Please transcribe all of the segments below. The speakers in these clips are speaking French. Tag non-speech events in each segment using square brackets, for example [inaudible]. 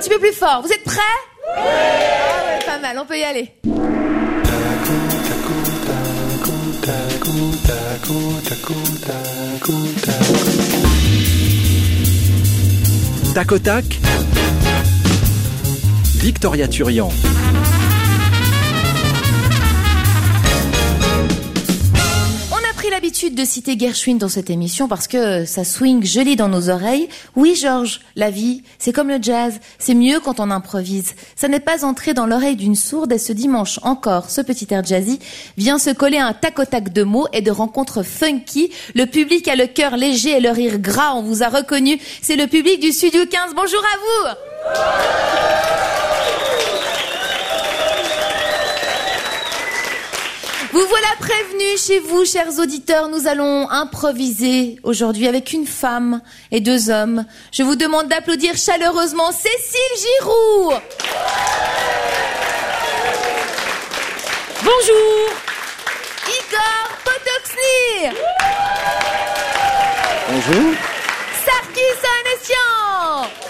petit peu plus fort. Vous êtes prêts Oui ah Pas mal, on peut y aller. Tac au tac, Victoria Turian. L'habitude de citer Gershwin dans cette émission parce que ça swing joli dans nos oreilles. Oui, Georges, la vie, c'est comme le jazz, c'est mieux quand on improvise. Ça n'est pas entré dans l'oreille d'une sourde et ce dimanche encore, ce petit air jazzy vient se coller à un tac au tac de mots et de rencontres funky. Le public a le cœur léger et le rire gras, on vous a reconnu. C'est le public du Studio 15. Bonjour à vous! Vous voilà prévenus chez vous, chers auditeurs. Nous allons improviser aujourd'hui avec une femme et deux hommes. Je vous demande d'applaudir chaleureusement Cécile Giroux. Bonjour. Igor Potoxny. Bonjour. Sarkis Anessian.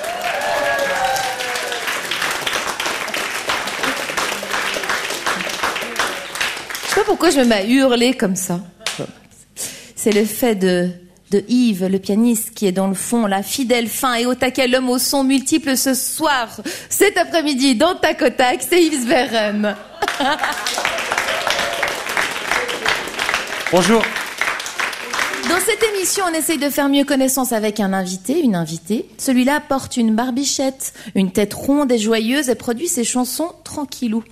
Pourquoi je me mets à hurler comme ça. C'est le fait de, de Yves, le pianiste, qui est dans le fond, la fidèle, fin et au taquet, l'homme au son multiple ce soir, cet après-midi, dans Tac au Tac, c'est Yves Sverren. [laughs] Bonjour. Dans cette émission, on essaye de faire mieux connaissance avec un invité, une invitée. Celui-là porte une barbichette, une tête ronde et joyeuse et produit ses chansons tranquillou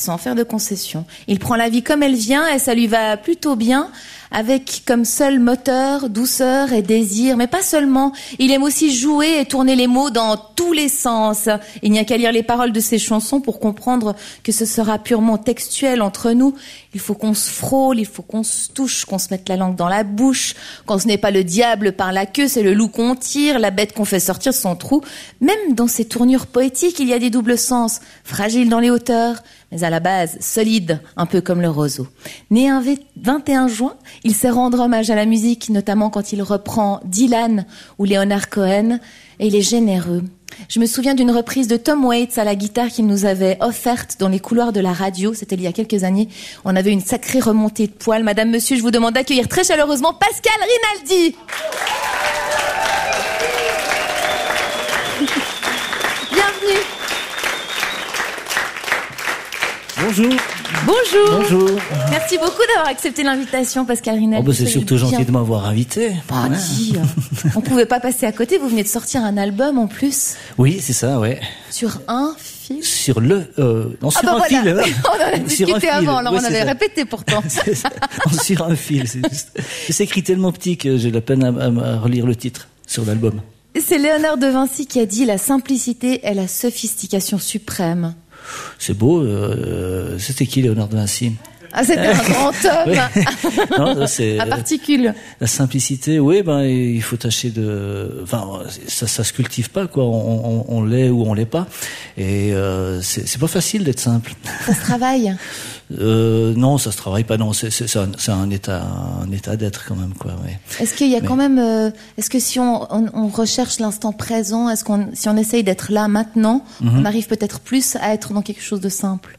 sans faire de concessions. Il prend la vie comme elle vient et ça lui va plutôt bien avec comme seul moteur douceur et désir, mais pas seulement. Il aime aussi jouer et tourner les mots dans tous les sens. Il n'y a qu'à lire les paroles de ses chansons pour comprendre que ce sera purement textuel entre nous. Il faut qu'on se frôle, il faut qu'on se touche, qu'on se mette la langue dans la bouche, quand ce n'est pas le diable par la queue, c'est le loup qu'on tire, la bête qu'on fait sortir son trou. Même dans ces tournures poétiques, il y a des doubles sens, fragiles dans les hauteurs, mais à la base solide, un peu comme le roseau. Né un 21 juin, il sait rendre hommage à la musique, notamment quand il reprend Dylan ou Leonard Cohen, et il est généreux. Je me souviens d'une reprise de Tom Waits à la guitare qu'il nous avait offerte dans les couloirs de la radio. C'était il y a quelques années. On avait une sacrée remontée de poils. Madame, monsieur, je vous demande d'accueillir très chaleureusement Pascal Rinaldi. Bonjour. Bonjour. Bonjour. Merci beaucoup d'avoir accepté l'invitation, Pascal Rinaldi. Oh bah c'est surtout gentil de m'avoir invité. Bah, ouais. [laughs] On pouvait pas passer à côté. Vous venez de sortir un album en plus. Oui, c'est ça, ouais. Sur un fil. Sur le, euh, non, sur ah bah un fil. [laughs] on en a discuté avant, alors on avait répété pourtant. [laughs] sur un fil. C'est écrit tellement petit que j'ai la peine à relire le titre sur l'album. C'est Léonard de Vinci qui a dit la simplicité est la sophistication suprême. C'est beau. Euh, c'était qui Léonard de Vinci? Ah, c'était un [laughs] grand homme. à particules. La simplicité, oui, ben il faut tâcher de, enfin ça, ça se cultive pas quoi. On, on, on l'est ou on l'est pas, et euh, c'est pas facile d'être simple. Ça se travaille. [laughs] Euh, non, ça se travaille pas. Non, c'est un, un, état, un état d'être quand même, quoi. Est-ce qu'il y a quand même, euh, est-ce que si on, on, recherche l'instant présent, est-ce qu'on, si on essaye d'être là maintenant, mhm. on arrive peut-être plus à être dans quelque chose de simple?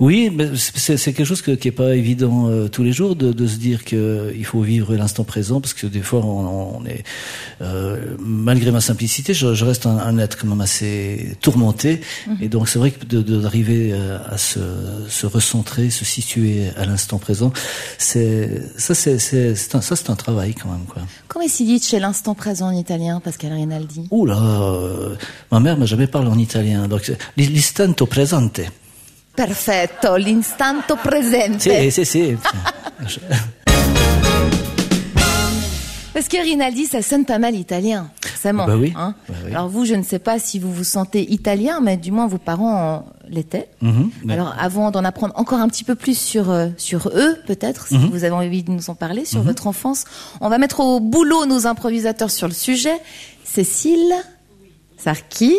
Oui, mais c'est quelque chose qui est pas évident euh, tous les jours de, de se dire qu'il faut vivre l'instant présent parce que des fois on, est euh, malgré ma simplicité, je, je reste un, un, être quand même assez tourmenté mhm. et donc c'est vrai que d'arriver euh, à se, se, recentrer, se situer à l'instant présent, c'est ça c'est ça c'est un travail quand même quoi. Comment est-ce dit chez l'instant présent en italien, Pascal Rinaldi? Ouh là, euh, ma mère m'a jamais parlé en italien donc l'istanto presente. Perfetto, l'instanto presente. Sì, sì, sì. [laughs] Parce que Rinaldi, ça sonne pas mal italien, forcément. Bah oui. Hein bah oui. Alors vous, je ne sais pas si vous vous sentez italien, mais du moins vos parents l'étaient. -hmm, Alors avant d'en apprendre encore un petit peu plus sur euh, sur eux, peut-être, si -hmm. vous avez envie de nous en parler, sur -hmm. votre enfance, on va mettre au boulot nos improvisateurs sur le sujet. Cécile, Sarkis.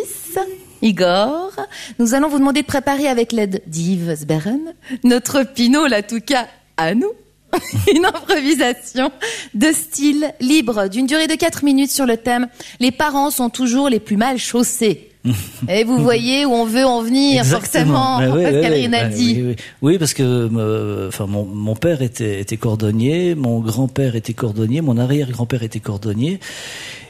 Igor, nous allons vous demander de préparer avec l'aide d'Yves Sberren, notre Pinot, là, tout cas, à nous, [laughs] une improvisation de style libre d'une durée de 4 minutes sur le thème Les parents sont toujours les plus mal chaussés. [laughs] Et vous voyez où on veut en venir, Exactement. forcément, Mais oui, Pascal oui, oui, Rinaldi. oui, oui, oui. Oui, parce que euh, enfin mon, mon père était, était cordonnier, mon grand-père était cordonnier, mon arrière-grand-père était cordonnier.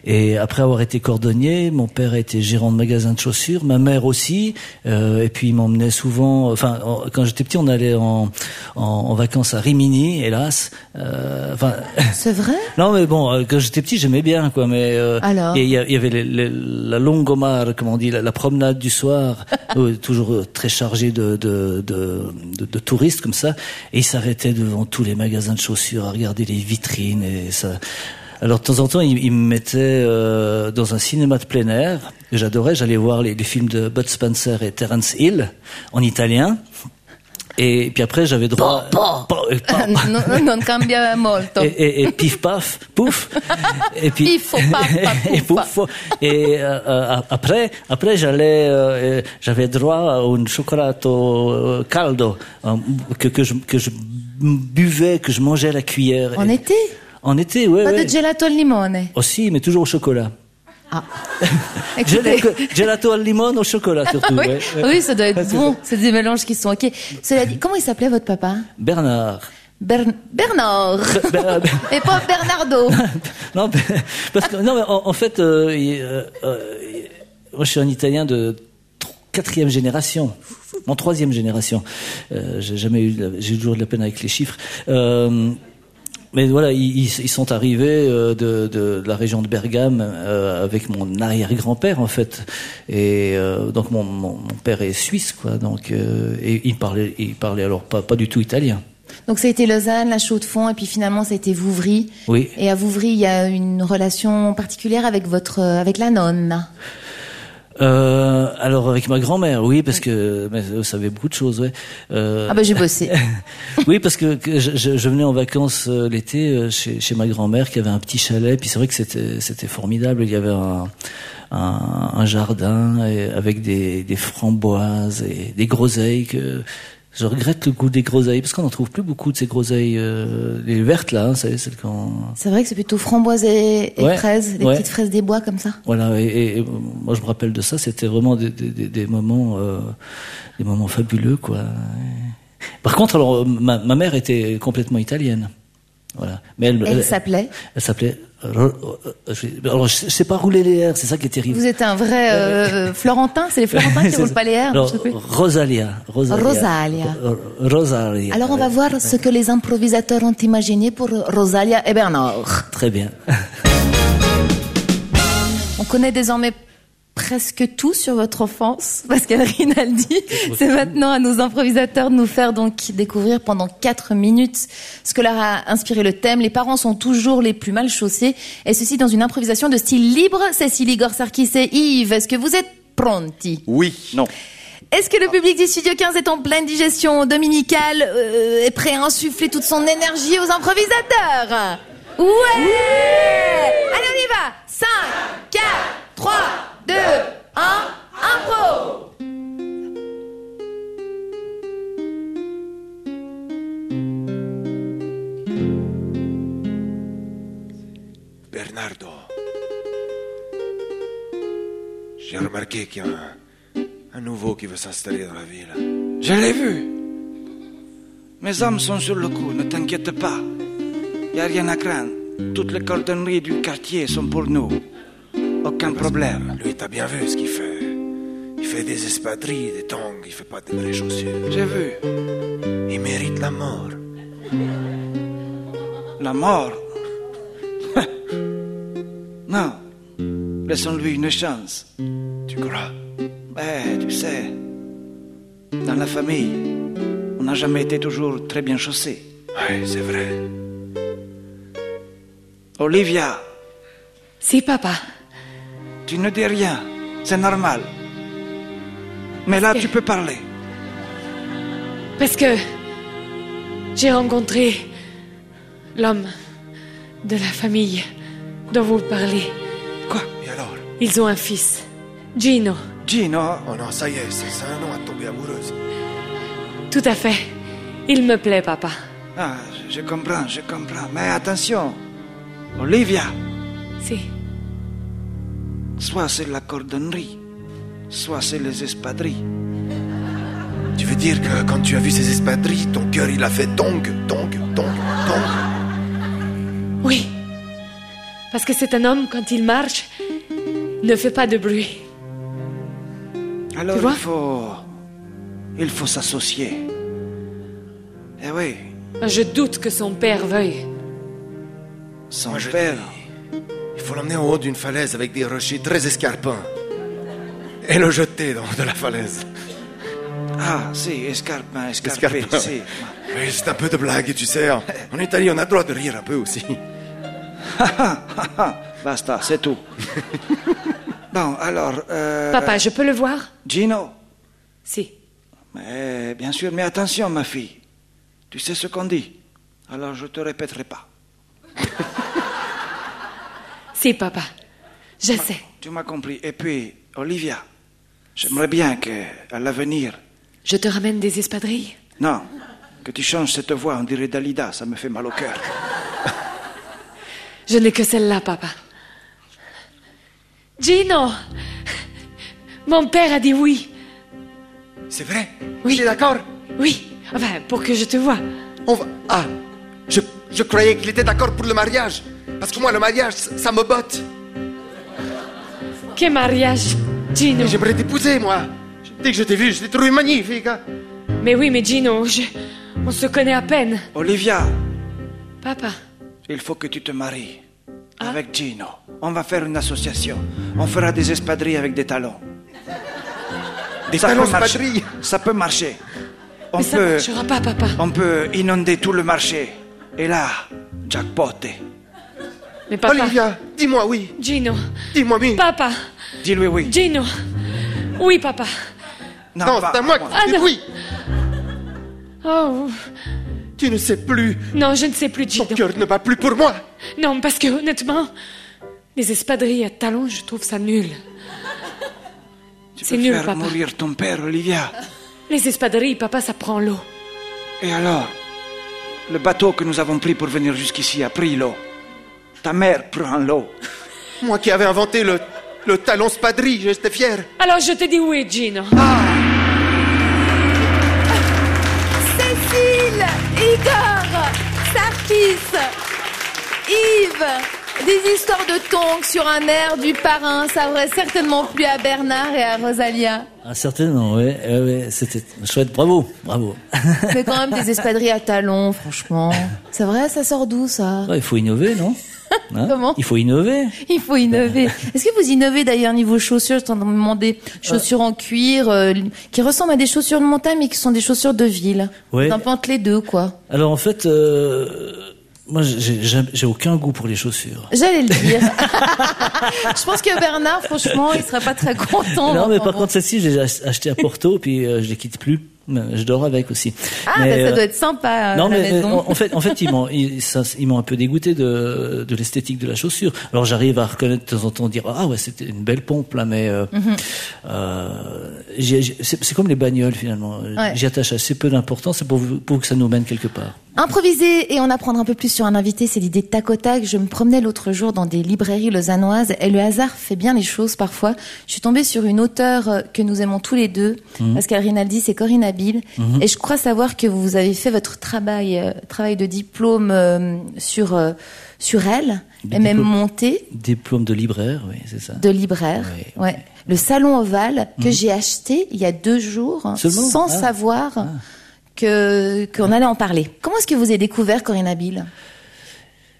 Et après avoir été cordonnier, mon père était gérant de magasin de chaussures, ma mère aussi. euh, et puis il m'emmenait souvent. Enfin, en- quand j'étais petit, on allait en, en, en vacances à Rimini, hélas. Euh, Enfin, [laughs] C'est vrai? Non, mais bon, euh, quand j'étais petit, j'aimais bien, quoi. Mais euh, Alors? il y, avait les- les- la longomare, comme on dit, la, la promenade du soir, [laughs] toujours euh, très chargée de, de, de, de, de touristes comme ça. Et ils s'arrêtaient devant tous les magasins de chaussures à regarder les vitrines et ça. Alors de temps en temps, ils, ils me mettaient euh, dans un cinéma de plein air. que J'adorais. J'allais voir les, les films de Bud Spencer et Terence Hill en italien. Et puis après, j'avais droit. Pa, Pa- euh, [laughs] pa- pa- non, non cambia molto. et, et, et pif paf pouf et puis Pif, [laughs] et pouf. et euh, euh, après après j'allais euh, euh, j'avais droit à un chocolato euh, caldo euh, que que je que je buvais que je mangeais à la cuillère En Et- été? En été ouais, Pas ouais. de gelato al limone. aussi mais toujours au chocolat Ah. [laughs] Gelato al limone au chocolat [laughs] surtout oui, ouais, oui, ça doit être [laughs] bon. C'est des mélanges qui sont ok. Cela dit, comment il s'appelait votre papa? Bernard Bern- Bernard. Ber- Et pas Bernardo. non, mais- parce que non, mais en, en fait, euh, il- euh, euh, moi je suis un Italien de tr- quatrième génération, en troisième génération. Euh, j'ai jamais eu, j'ai toujours de la peine avec les chiffres. Euh, mais voilà, ils, sont arrivés euh, de, de, de la région de Bergame euh, avec mon arrière-grand-père en fait, et euh, donc mon, mon, mon père est suisse quoi, donc euh, et il parlait, il parlait alors pas pas du tout italien. Donc ça a été Lausanne, la Chaux-de-Fonds, et puis finalement ça a été Vouvry. Oui. Et à Vouvry, il y a une relation particulière avec votre, avec la nonne. Euh, alors avec ma grand-mère, oui, parce que mais vous savez beaucoup de choses, ouais. Euh, Ah ben j'ai bossé. [laughs] oui, parce que, que je, je- venais en vacances euh, l'été euh, chez, chez ma grand-mère qui avait un petit chalet, puis c'est vrai que c'était c'était formidable. Il y avait un, un, un jardin et- avec des, des framboises et des groseilles que je regrette le goût des groseilles parce qu'on n'en trouve plus beaucoup de ces groseilles, euh, les vertes là, hein, c'est celles qu'on C'est vrai que c'est plutôt framboise et, et Ouais, fraises, les ouais. petites fraises des bois comme ça. Voilà, et, et- et moi je me rappelle de ça, c'était vraiment des, des, des- moments, euh, des moments fabuleux, quoi. Par contre, alors ma, ma mère était complètement italienne, voilà. Mais elle, Elle s'appelait elle s'appelait. Alors je, je sais pas rouler les airs, c'est ça qui est terrible. Vous êtes un vrai euh, Florentin, c'est les [laughs] Florentins qui C'est roulent pas les airs. Rosalia, Rosalia. Rosalia. Ro- Rosalia. Alors on va voir ce que les improvisateurs ont imaginé pour Rosalia et Bernard. Très bien. [laughs] On connaît désormais presque tout sur votre enfance, [laughs] Pascal Rinaldi. C'est maintenant à nos improvisateurs de nous faire donc découvrir pendant quatre minutes ce que leur a inspiré le thème. Les parents sont toujours les plus mal chaussés, et ceci dans une improvisation de style libre. Cécile Igor Sarkis et Yves, est-ce que vous êtes pronti? Oui. Non. Est-ce que le public du Studio 15 est en pleine digestion dominicale, euh, est prêt à insuffler toute son énergie aux improvisateurs? Ouais Allez, on y va 5, 4, 3, 2, 1, impro Bernardo. J'ai remarqué qu'il y a un, un nouveau qui veut s'installer dans la ville. Je l'ai vu. Mes hommes sont sur le coup, ne t'inquiète pas. Y a rien à craindre. Toutes les cordonneries du quartier sont pour nous. Aucun problème. Lui, t'as bien vu ce qu'il fait. Il fait des espadrilles, des tongs, il fait pas de vraies chaussures. J'ai vu. Il mérite la mort. La mort? [laughs] non. Laissons-lui une chance. Tu crois? Ben, tu sais, dans la famille, on n'a jamais été toujours très bien chaussés. Oui, c'est vrai. Olivia, Si, papa. Tu ne dis rien. C'est normal. Mais là, tu peux parler. Parce que j'ai rencontré l'homme de la famille dont vous parlez. Quoi? Et alors? Ils ont un fils, Gino. Gino? Oh non, ça y est, c'est un nom à tomber amoureuse. Tout à fait. Il me plaît, papa. Ah, je, je comprends, je comprends. Mais attention, Olivia, Si. Soit c'est la cordonnerie, soit c'est les espadrilles. Tu veux dire que quand tu as vu ces espadrilles, ton cœur il a fait tong, tong, tong, tong Oui. Parce que c'est un homme, quand il marche, ne fait pas de bruit. Alors Tu vois? il faut. Il faut s'associer. Eh oui, Je doute que son père veuille. son Moi, je père. Il faut l'emmener en haut d'une falaise avec des rochers très escarpins. Et le jeter dans de la falaise. Ah, si, escarpin, escarpé, Escarpin. si. Oui, c'est un peu de blague, tu sais. En Italie, on a le droit de rire un peu aussi. [laughs] Basta, c'est tout. [laughs] bon, alors. euh, Papa, je peux le voir? Gino. Si. Mais bien sûr, mais attention, ma fille. Tu sais ce qu'on dit? Alors je te répéterai pas. [laughs] Si, papa. Je sais. Tu m'as compris. Et puis, Olivia, j'aimerais bien que, à l'avenir, Je te ramène des espadrilles? Non, que tu changes cette voix, on dirait Dalida, ça me fait mal au cœur. Je n'ai que celle-là, papa. Gino Mon père a dit oui. C'est vrai? Oui. Tu es d'accord? Oui. Enfin, pour que je te vois. On va... Ah, je, je croyais qu'il était d'accord pour le mariage. Parce que moi, le mariage, ça me botte. Que mariage, Gino? J'aimerais t'épouser, moi. Dès que je t'ai vu, je t'ai trouvé magnifique. hein. Mais oui, mais Gino, je- on se connaît à peine. Olivia, Papa. il faut que tu te maries avec Gino. On va faire une association. On fera des espadrilles avec des talons. Des Ça talons espadrilles. Ça peut marcher. On Mais ça peut, marchera pas, papa. on peut inonder tout le marché. Et là, jackpot. Mais papa. Olivia, dis-moi oui. Gino. Dis-moi oui. Papa. Dis-lui oui. Gino. Oui, papa. non, c'est à moi que Ah, tu dis non. oui. Oh, Tu ne sais plus. non, je ne sais plus, Ton Gino. cœur ne bat plus pour moi. Non, parce que honnêtement, les espadrilles à talons, je trouve ça nul. Tu C'est peux nul, faire papa. mourir ton père, Olivia. Les espadrilles, papa, ça prend l'eau. Et alors Le bateau que nous avons pris pour venir jusqu'ici a pris l'eau. Ta mère prend l'eau. Moi qui avais inventé le, le talon spadrille, j'étais fier. Alors je te dis oui, Gino. Cécile, Igor, Sarkis, Yves, des histoires de tongs sur un air du parrain, ça aurait certainement plu à Bernard et à Rosalia. Ah, certainement, ouais, c'était chouette. Bravo, bravo. Mais quand même des espadrilles à talons, franchement. [laughs] C'est vrai, ça sort d'où ça? Ouais, il faut innover, non? [laughs] Hein Comment Il faut innover. Il faut innover. Est-ce que vous innovez d'ailleurs niveau chaussures? Je t'en demandais chaussures en cuir euh, qui ressemblent à des chaussures de montagne mais qui sont des chaussures de ville. Ouais. Peu entre les deux quoi. Alors en fait, euh, moi j'ai aucun goût pour les chaussures. J'allais le dire. [laughs] [laughs] je pense que Bernard, franchement, il serait pas très content. non, mais par contre celle-ci, j'ai ach- acheté à Porto, puis euh, je les quitte plus. Je dors avec aussi. Ah, Mais, bah, ça euh, doit être sympa. Non à la mais euh, maison. en, fait, en fait, ils m'ont, ils, ça- ils m'ont un peu dégoûté de, de l'esthétique de la chaussure. Alors j'arrive à reconnaître de temps en temps, dire ah ouais c'était une belle pompe là, mais euh, Mhm. euh, c'est, c'est comme les bagnoles finalement. Ouais. J'y attache assez peu d'importance, c'est pour, pour que ça nous mène quelque part. Improviser et en apprendre un peu plus sur un invité, c'est l'idée de tac au tac. Je me promenais l'autre jour dans des librairies lausannoises et le hasard fait bien les choses parfois. Je suis tombée sur une auteure euh, que nous aimons tous les deux. Pascal Rinaldi, c'est Corinne Habil. Et je crois savoir que vous avez fait votre travail, euh, travail de diplôme euh, sur, euh, sur elle et même monté Diplôme de libraire, oui, c'est ça. de libraire. Ouais. Ouais. Le salon ovale que j'ai acheté il y a deux jours Seulement sans Ah. savoir que qu'on allait en parler. Comment est-ce que vous avez découvert Corinne Habil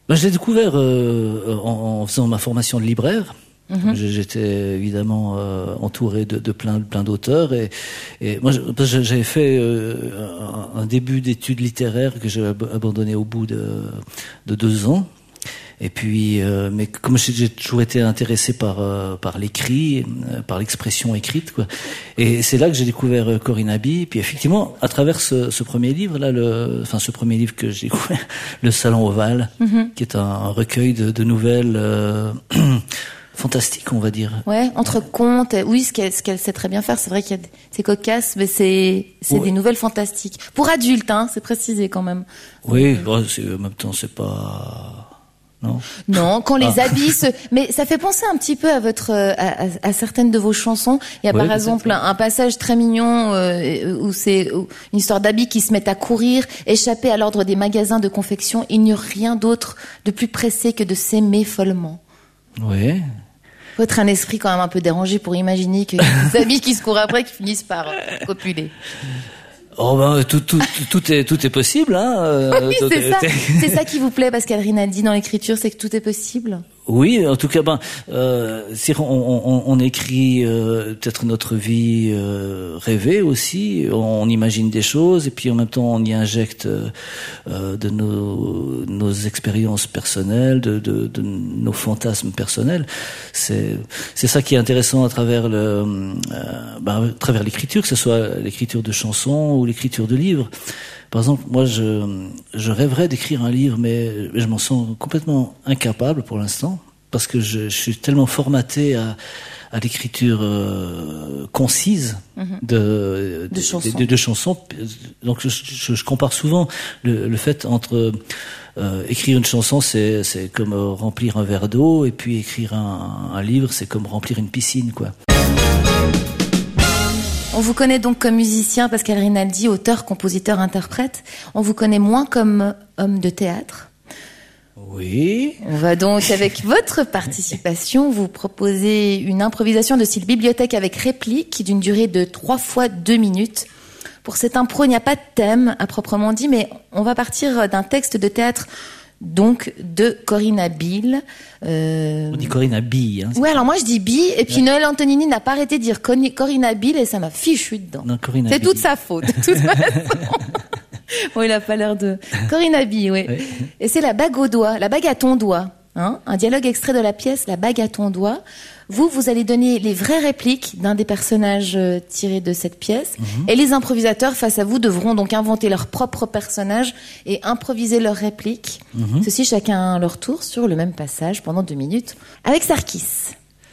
Ben, je l'ai découvert euh, en, en faisant ma formation de libraire. J'ai- J'étais évidemment euh, entouré de, de plein, plein d'auteurs et, et moi j'avais fait euh, un, début d'études littéraires que j'ai ab- abandonné au bout de, de deux ans. Et puis, euh, mais comme j'ai toujours été intéressé par euh, par l'écrit, euh, par l'expression écrite, quoi. Et c'est là que j'ai découvert euh, Corinne Abbey. Puis effectivement, à travers ce, ce premier livre là, le, enfin ce premier livre que j'ai découvert, [laughs] le Salon ovale, qui est un, un recueil de, de nouvelles euh, [clears throat] fantastiques, on va dire. Ouais, entre contes, oui, ce qu'elle qu'elle sait très bien faire, c'est vrai qu'il y a des- c'est cocasse, mais c'est c'est Ouais. des nouvelles fantastiques pour adultes, hein, c'est précisé quand même. Oui, bon, en même temps, c'est pas Non Non, quand les Ah. habits se... Mais ça fait penser un petit peu à votre, euh, à, à- à certaines de vos chansons. Il y a par exemple un, un passage très mignon euh, où c'est une histoire d'habits qui se mettent à courir, échapper à l'ordre des magasins de confection. Il n'y a rien d'autre de plus pressé que de s'aimer follement. Oui. Faut être un esprit quand même un peu dérangé pour imaginer que des [laughs] habits qui se courent après qui finissent par copuler. Oh ben tout, tout, tout est tout est possible hein. euh, [laughs] oui, c'est est- ça. [laughs] C'est ça qui vous plaît, Pascal Rinaldi, dans l'écriture, c'est que tout est possible. Oui, en tout cas, ben, euh, on, on, on écrit euh, peut-être notre vie euh, rêvée aussi. On, imagine des choses et puis en même temps on y injecte euh, euh, de nos, nos expériences personnelles, de, de, de nos fantasmes personnels. C'est c'est ça qui est intéressant à travers le, euh, ben, à travers l'écriture, que ce soit l'écriture de chansons ou l'écriture de livres. Par exemple, moi, je, je rêverais d'écrire un livre, mais je m'en sens complètement incapable pour l'instant, parce que je, je suis tellement formaté à, à l'écriture euh, concise de, De chansons. de, de chansons. Donc, je, je, je compare souvent le, le fait entre euh, écrire une chanson, c'est c'est comme remplir un verre d'eau, et puis écrire un, un livre, c'est comme remplir une piscine, quoi. On vous connaît donc comme musicien, Pascal Rinaldi, auteur, compositeur, interprète. On vous connaît moins comme homme de théâtre. Oui. On va donc, avec [laughs] votre participation, vous proposer une improvisation de style bibliothèque avec réplique d'une durée de trois fois deux minutes. Pour cette impro, il n'y a pas de thème à proprement dit, mais on va partir d'un texte de théâtre, donc de Corinna Bill. Euh, On dit Corinne Abille. Hein. Ouais, alors moi je dis Bi, et puis Noël Antonini n'a pas arrêté de dire Corinna Bill, et ça m'a fichu dedans. C'est toute sa faute, de toute façon. [laughs] bon, il a pas l'air de... Corinna Bill, oui. Oui. Et c'est la bague au doigt, la bague à ton doigt. Hein un dialogue extrait de la pièce La bague à ton doigt. Vous, vous allez donner les vraies répliques d'un des personnages euh, tirés de cette pièce. Et les improvisateurs face à vous devront donc inventer leur propre personnage et improviser leurs répliques. Ceci chacun à leur tour sur le même passage pendant deux minutes. Avec Sarkis.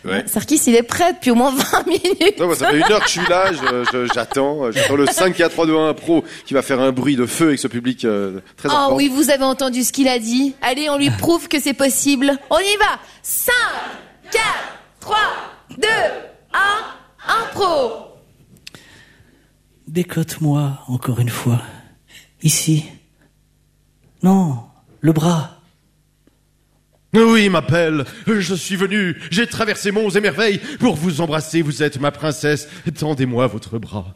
Ouais. Sarkis, il est prêt depuis au moins 20 [laughs] minutes. Non, ça fait une heure que je suis là, je- je- j'attends, j'attends le 5 4 3 2 1 pro qui va faire un bruit de feu avec ce public euh, très Oh important. oui, vous avez entendu ce qu'il a dit. Allez, on lui prouve que c'est possible. On y va 5, 4, 3, 2, 1, impro Décote-moi encore une fois. Ici. Non, le bras. Oui, ma belle, je suis venu, j'ai traversé monts et merveilles pour vous embrasser, vous êtes ma princesse, tendez-moi votre bras.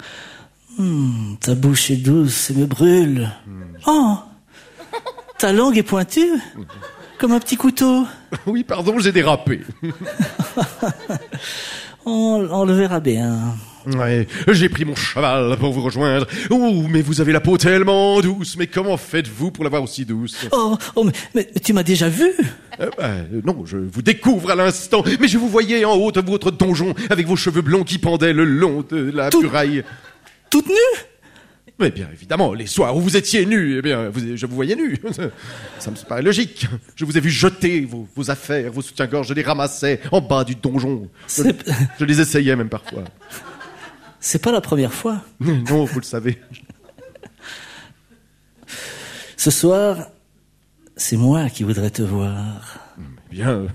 Hmm, ta bouche est douce et me brûle. Oh, ta langue est pointue, comme un petit couteau. Oui, pardon, j'ai dérapé. [laughs] [laughs] On, on le verra bien. Ouais, j'ai pris mon cheval pour vous rejoindre. Oh, mais vous avez la peau tellement douce, mais comment faites-vous pour l'avoir aussi douce? Oh, oh mais, mais tu m'as déjà vu Euh, bah, euh, Non, je vous découvre à l'instant, mais je vous voyais en haut de votre donjon avec vos cheveux blonds qui pendaient le long de la Tout- muraille. Toute nue? Mais bien évidemment, les soirs où vous étiez nu, eh bien, vous- je vous voyais nu. Ça me paraît logique. Je vous ai vu jeter vos, vos affaires, vos soutiens-gorge, je les ramassais en bas du donjon. Je, je les essayais même parfois. C'est pas la première fois. [laughs] Non, vous le savez. Ce soir, c'est moi qui voudrais te voir. Bien,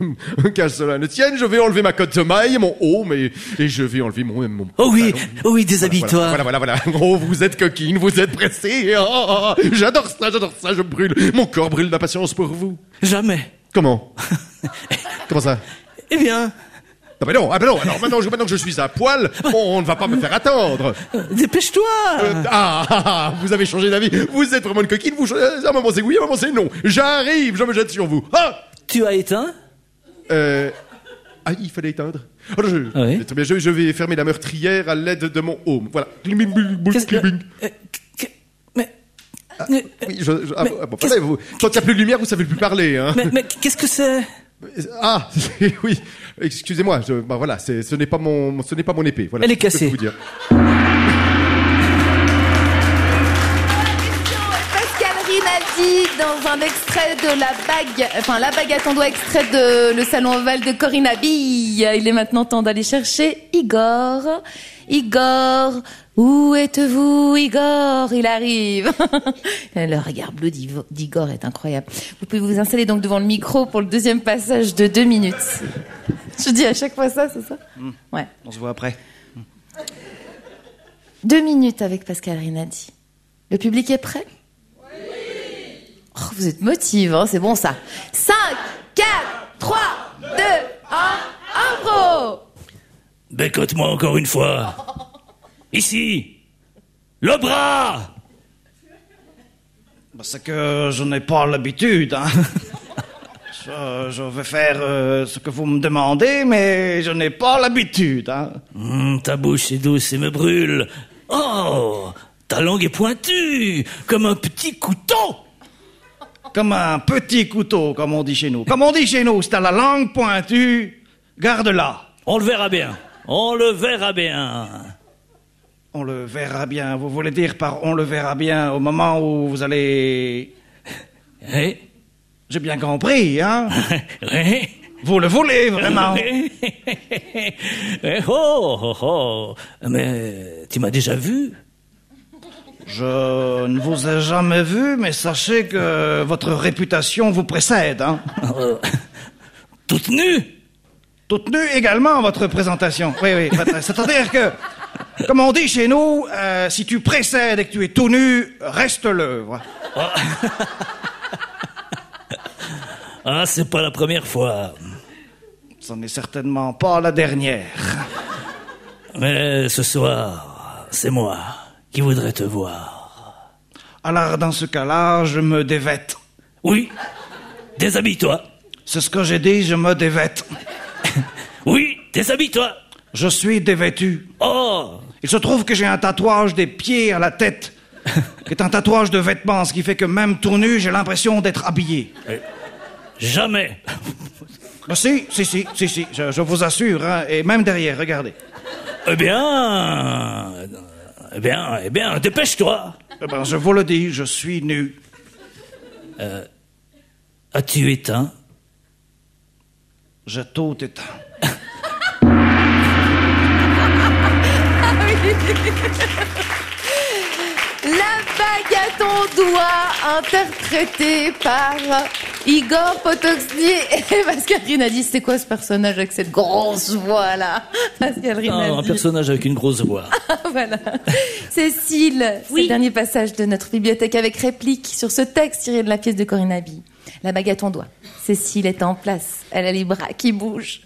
qu'à cela ne tienne, je vais enlever ma cotte de maille, mon haut, mais et je vais enlever mon mon. Oh oui, oh oui, déshabille-toi. Voilà, voilà, voilà, voilà. Oh, vous êtes coquine, vous êtes pressée. Oh, oh, oh, j'adore ça, j'adore ça, je brûle. Mon corps brûle d'impatience pour vous. Jamais. Comment? [laughs] Comment ça? Eh bien, Non, mais non, ah, ben non, alors maintenant, je- maintenant que je suis à poil, on, ne va pas me faire attendre. euh, dépêche-toi. Euh, ah, ah, ah, vous avez changé d'avis. Vous êtes vraiment une coquine, vous, euh, à un moment c'est oui, à un moment c'est non. J'arrive, je me jette sur vous. Ah Tu as éteint Euh, ah, il fallait éteindre. Alors, je, Ah oui. très bien, je, je vais fermer la meurtrière à l'aide de mon home. Voilà. Mais, mais, Oui, je, je- ah, Mais ah, bon, vous- quand il n'y a plus de lumière, vous savez plus parler. Hein. mais, mais qu'est-ce que c'est? Ah, [laughs] oui. Excusez-moi. je- Bah voilà, c'est- ce n'est pas mon, ce n'est pas mon épée. Voilà. Elle est je peux cassée. Vous dire. Dans un extrait de la bague, enfin la bague à ton doigt, extrait de le salon ovale de Corinne Abille. Il est maintenant temps d'aller chercher Igor. Igor, où êtes-vous, Igor? Il arrive. [laughs] le regard bleu d'Igor est incroyable. Vous pouvez vous installer donc devant le micro pour le deuxième passage de deux minutes. Je dis à chaque fois ça, c'est ça? Ouais. On se voit après. Deux minutes avec Pascal Rinaldi. Le public est prêt? Oh, vous êtes motive, hein, c'est bon ça. 5, 4, 3, 2, 1, impro Bécote-moi encore une fois. Ici. Le bras Bah, C'est que je n'ai pas l'habitude. Hein. Je, je vais faire euh, ce que vous me demandez, mais je n'ai pas l'habitude. Hein. Hum, Ta bouche est douce et me brûle. Oh Ta langue est pointue, comme un petit couteau. Comme un petit couteau, comme on dit chez nous. Comme on dit chez nous, c'est à la langue pointue, garde-la. On le verra bien. On le verra bien. On le verra bien. Vous voulez dire par on le verra bien au moment où vous allez... Eh? J'ai bien compris, hein? [laughs] Eh? Vous le voulez, vraiment? [laughs] Eh, oh, oh, oh. Mais tu m'as déjà vu? Je ne vous ai jamais vu, mais sachez que votre réputation vous précède, hein Euh, Toute nue Toute nue également, votre présentation. Oui, oui. C'est-à-dire que, comme on dit chez nous, euh, si tu précèdes et que tu es tout nu, reste-le. voilà. Ah, c'est pas la première fois. Ce n'est certainement pas la dernière. Mais ce soir, c'est moi qui voudrais te voir. Alors, dans ce cas-là, je me dévête. Oui, déshabille-toi. C'est ce que j'ai dit, je me dévête. [laughs] Oui, déshabille-toi. Je suis dévêtu. Oh, Il se trouve que j'ai un tatouage des pieds à la tête, qui est un tatouage de vêtements, ce qui fait que même tout nu, j'ai l'impression d'être habillé. jamais. Ben, si, si, si, si, si, je, je vous assure, hein, et même derrière, regardez. Eh bien, eh bien, eh bien, dépêche-toi. Eh ben, je vous le dis, je suis nu. As-tu éteint? J'ai tout éteint. [laughs] La bague à ton doigt, interprétée par Igor Potoczny et Pascal Rinaldi. C'est quoi ce personnage avec cette grosse voix là? Pascal Non, Un Rinaldi. personnage avec une grosse voix. [laughs] voilà. Cécile, c'est Oui. le dernier passage de notre bibliothèque avec réplique sur ce texte tiré de la pièce de Corinne Abi. La bague à ton doigt. Cécile est en place. Elle a les bras qui bougent.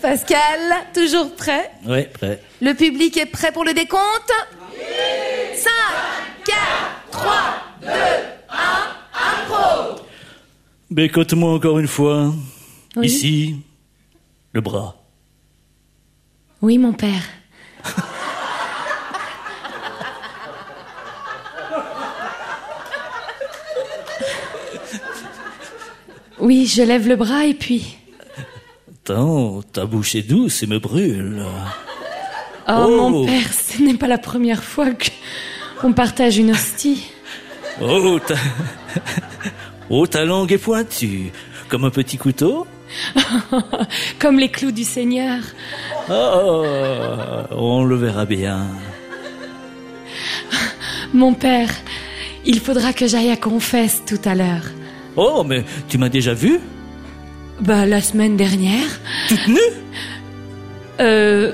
Pascal, toujours prêt? Ouais, prêt. Le public est prêt pour le décompte? 5, 4, 3, 2, 1, impro Bécote-moi encore une fois. Oui. Ici, le bras. Oui, mon père. Oui, je lève le bras et puis... Attends, ta bouche est douce et me brûle. Oh, Oh. mon père, ce n'est pas la première fois que on partage une hostie. Oh, ta... oh, ta langue est pointue, comme un petit couteau. [laughs] Comme les clous du Seigneur. Oh, on le verra bien. Mon père, il faudra que j'aille à confesse tout à l'heure. Oh, mais tu m'as déjà vu? Bah, la semaine dernière. Toute nue? Euh.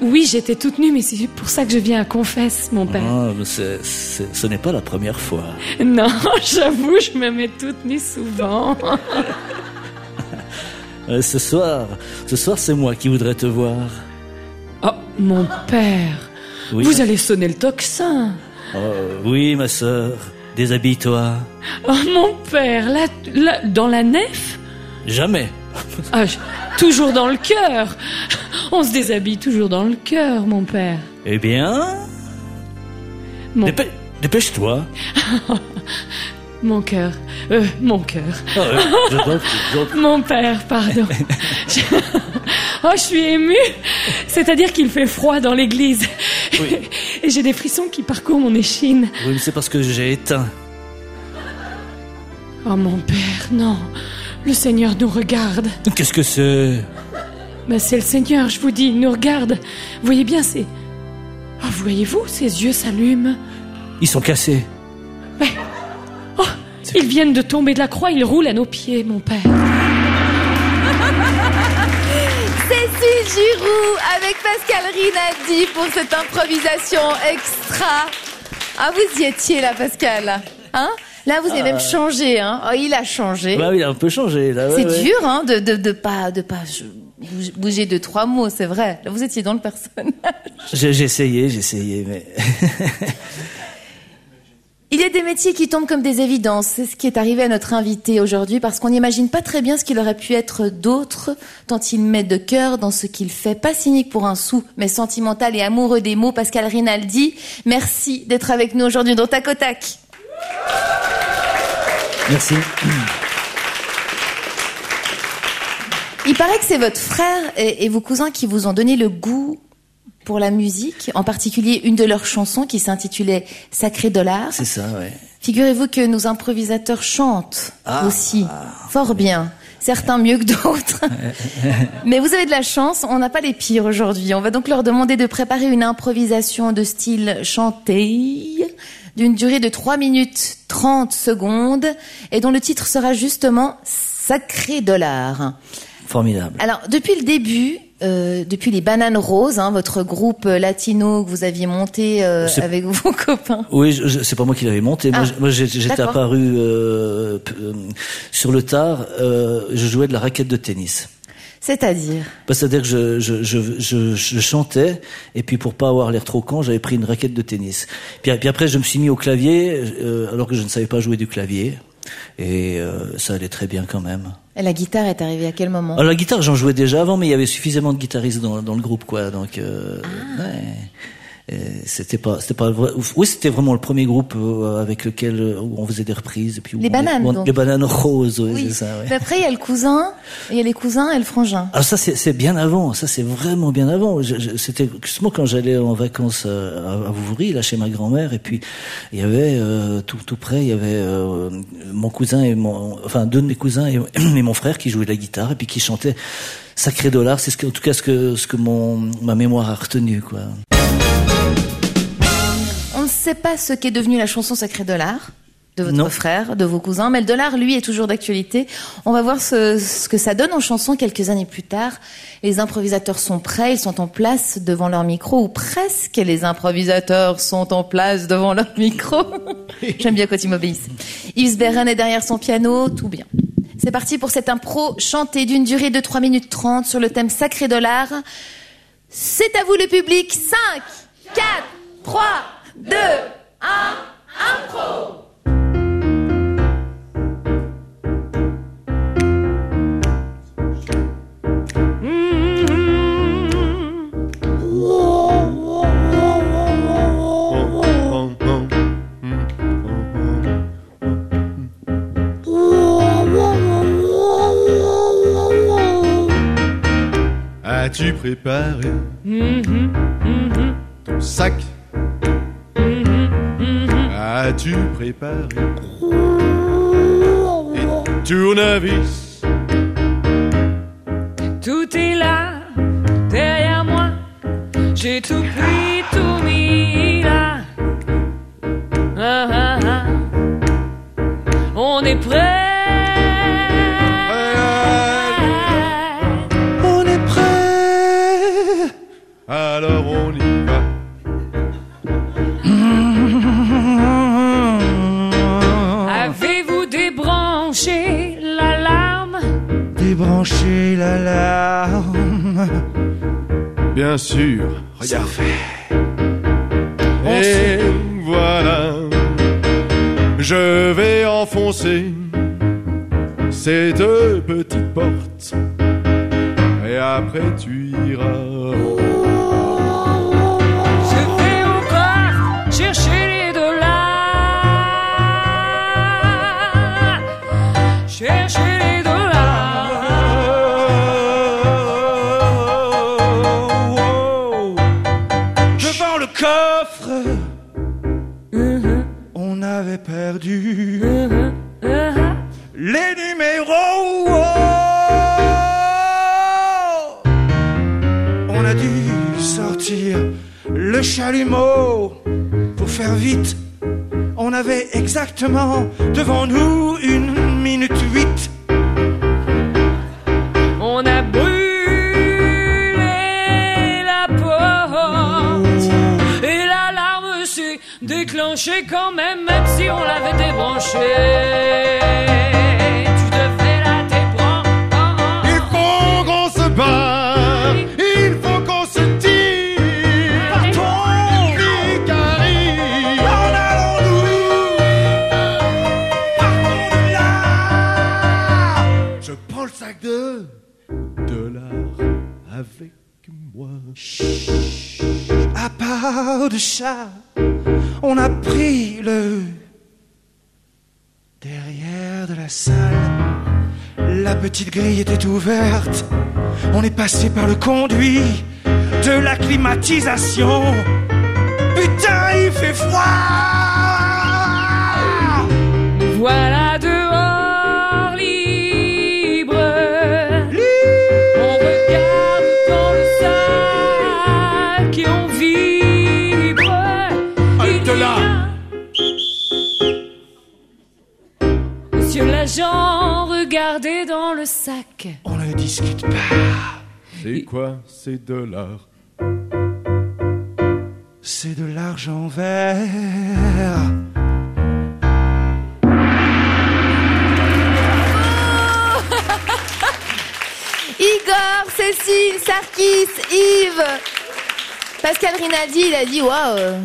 Oui, j'étais toute nue, mais c'est pour ça que je viens à confesse, mon père. Ah, mais c'est- c'est- ce n'est pas la première fois. [laughs] Non, j'avoue, je me mets toute nue souvent. [laughs] Euh, ce soir, ce soir, c'est moi qui voudrais te voir. Oh, mon père. Oui. Vous allez sonner le tocsin. Oh, oui, ma sœur, déshabille-toi. Oh, mon père, là, là, dans la nef? Jamais. Ah, je- toujours dans le cœur. On se déshabille toujours dans le cœur, mon père. Eh bien, Mon, dépê- dépêche-toi. [laughs] mon cœur. Euh, mon cœur. Ah, dois- Mon père, pardon. Je- [laughs] Oh, je suis émue. C'est-à-dire qu'il fait froid dans l'église. Oui. Et j'ai des frissons qui parcourent mon échine. Oui, mais c'est parce que j'ai éteint. Oh mon père, non. Le Seigneur nous regarde. Qu'est-ce que c'est? Mais c'est le Seigneur, je vous dis, il nous regarde. Vous voyez bien, c'est... Oh, voyez-vous, ses yeux s'allument. Ils sont cassés. Mais... Oh, ils viennent de tomber de la croix, ils roulent à nos pieds, mon père. Cécile Giroux avec Pascal Rinaldi pour cette improvisation extra. Ah, vous y étiez là, Pascal. Hein? Là, vous avez même changé. Hein oh, il a changé. Bah oui, il a un peu changé. là, ouais, C'est ouais. dur, hein, de, de, de pas, de pas bouger- de trois mots, c'est vrai. Là, vous étiez dans le personnage. J'ai j'ai essayé, j'ai essayé, mais [laughs] Il y a des métiers qui tombent comme des évidences. C'est ce qui est arrivé à notre invité aujourd'hui parce qu'on n'imagine pas très bien ce qu'il aurait pu être d'autre tant il met de cœur dans ce qu'il fait. Pas cynique pour un sou, mais sentimental et amoureux des mots. Pascal Rinaldi, merci d'être avec nous aujourd'hui dans Tac au Tac. Merci. Il paraît que c'est votre frère et, et vos cousins qui vous ont donné le goût pour la musique, en particulier une de leurs chansons qui s'intitulait Sacré Dollar. C'est ça, ouais. Figurez-vous que nos improvisateurs chantent Ah. aussi, fort bien. Certains mieux que d'autres. [laughs] Mais vous avez de la chance, on n'a pas les pires aujourd'hui. On va donc leur demander de préparer une improvisation de style chanté, d'une durée de 3 minutes 30 secondes, et dont le titre sera justement Sacré Dollar. Formidable. Alors, depuis le début, euh, depuis les Bananes Roses, hein, votre groupe latino que vous aviez monté euh, avec vos [laughs] copains. Oui, c'est pas moi qui l'avais monté. Moi, Ah, moi, j'ai- j'étais apparu euh, euh, sur le tard. euh, je jouais de la raquette de tennis. C'est-à-dire Bah, C'est-à-dire que je, je, je, je, chantais et puis pour pas avoir l'air trop con, j'avais pris une raquette de tennis. Puis, puis après, je me suis mis au clavier euh, alors que je ne savais pas jouer du clavier et euh, ça allait très bien quand même. Et La guitare est arrivée à quel moment? Alors, la guitare, j'en jouais déjà avant, mais il y avait suffisamment de guitaristes dans, dans le groupe, quoi. Donc, euh, Ah. ouais. Et C'était pas, c'était pas vrai. Oui, c'était vraiment le premier groupe euh, avec lequel euh, où on faisait des reprises. Et puis Les on- bananes, on- donc. Les bananes roses, oui, Oui. c'est ça. Ouais. Après, il y a le cousin, il y a les cousins et le frangin. Alors ça, c'est bien avant. Ça, c'est vraiment bien avant. C'était justement quand j'allais en vacances euh, à, à Vouvry, là, chez ma grand-mère, et puis il y avait euh, tout, tout près, il y avait euh, mon cousin et mon, enfin deux de mes cousins et, [clears throat] et mon frère qui jouaient de la guitare et puis qui chantaient Sacré Dollar. C'est ce que, en tout cas ce que ce que mon ma mémoire a retenu, quoi. Sait pas ce qu'est devenu la chanson Sacré Dollar de votre Non. frère, de vos cousins, mais le dollar, lui, est toujours d'actualité. On va voir ce, ce que ça donne en chanson quelques années plus tard. Les improvisateurs sont prêts, ils sont en place devant leur micro, ou presque les improvisateurs sont en place devant leur micro. [laughs] J'aime bien quand ils m'obéissent. Yves Berren est derrière son piano, tout bien. C'est parti pour cette impro chantée d'une durée de 3 minutes 30 sur le thème Sacré Dollar. C'est à vous le public. 5, 4, 3, 2, 1, impro As-tu préparé ton sac As-tu préparé? Tes tournevis Tout est là, derrière moi. J'ai tout pris, chalumeau. Pour faire vite, on avait exactement devant nous une minute huit. On a brûlé la porte et l'alarme s'est déclenchée quand même, même si on l'avait débranchée. De ça, on a pris le derrière de la salle. La petite grille était ouverte. On est passé par le conduit de la climatisation. Putain, il fait froid Voilà le sac. On ne discute pas. C'est quoi ces dollars C'est de l'argent vert. [laughs] Igor, Cécile, Sarkis, Yves. Pascal Rinaldi, il a dit waouh,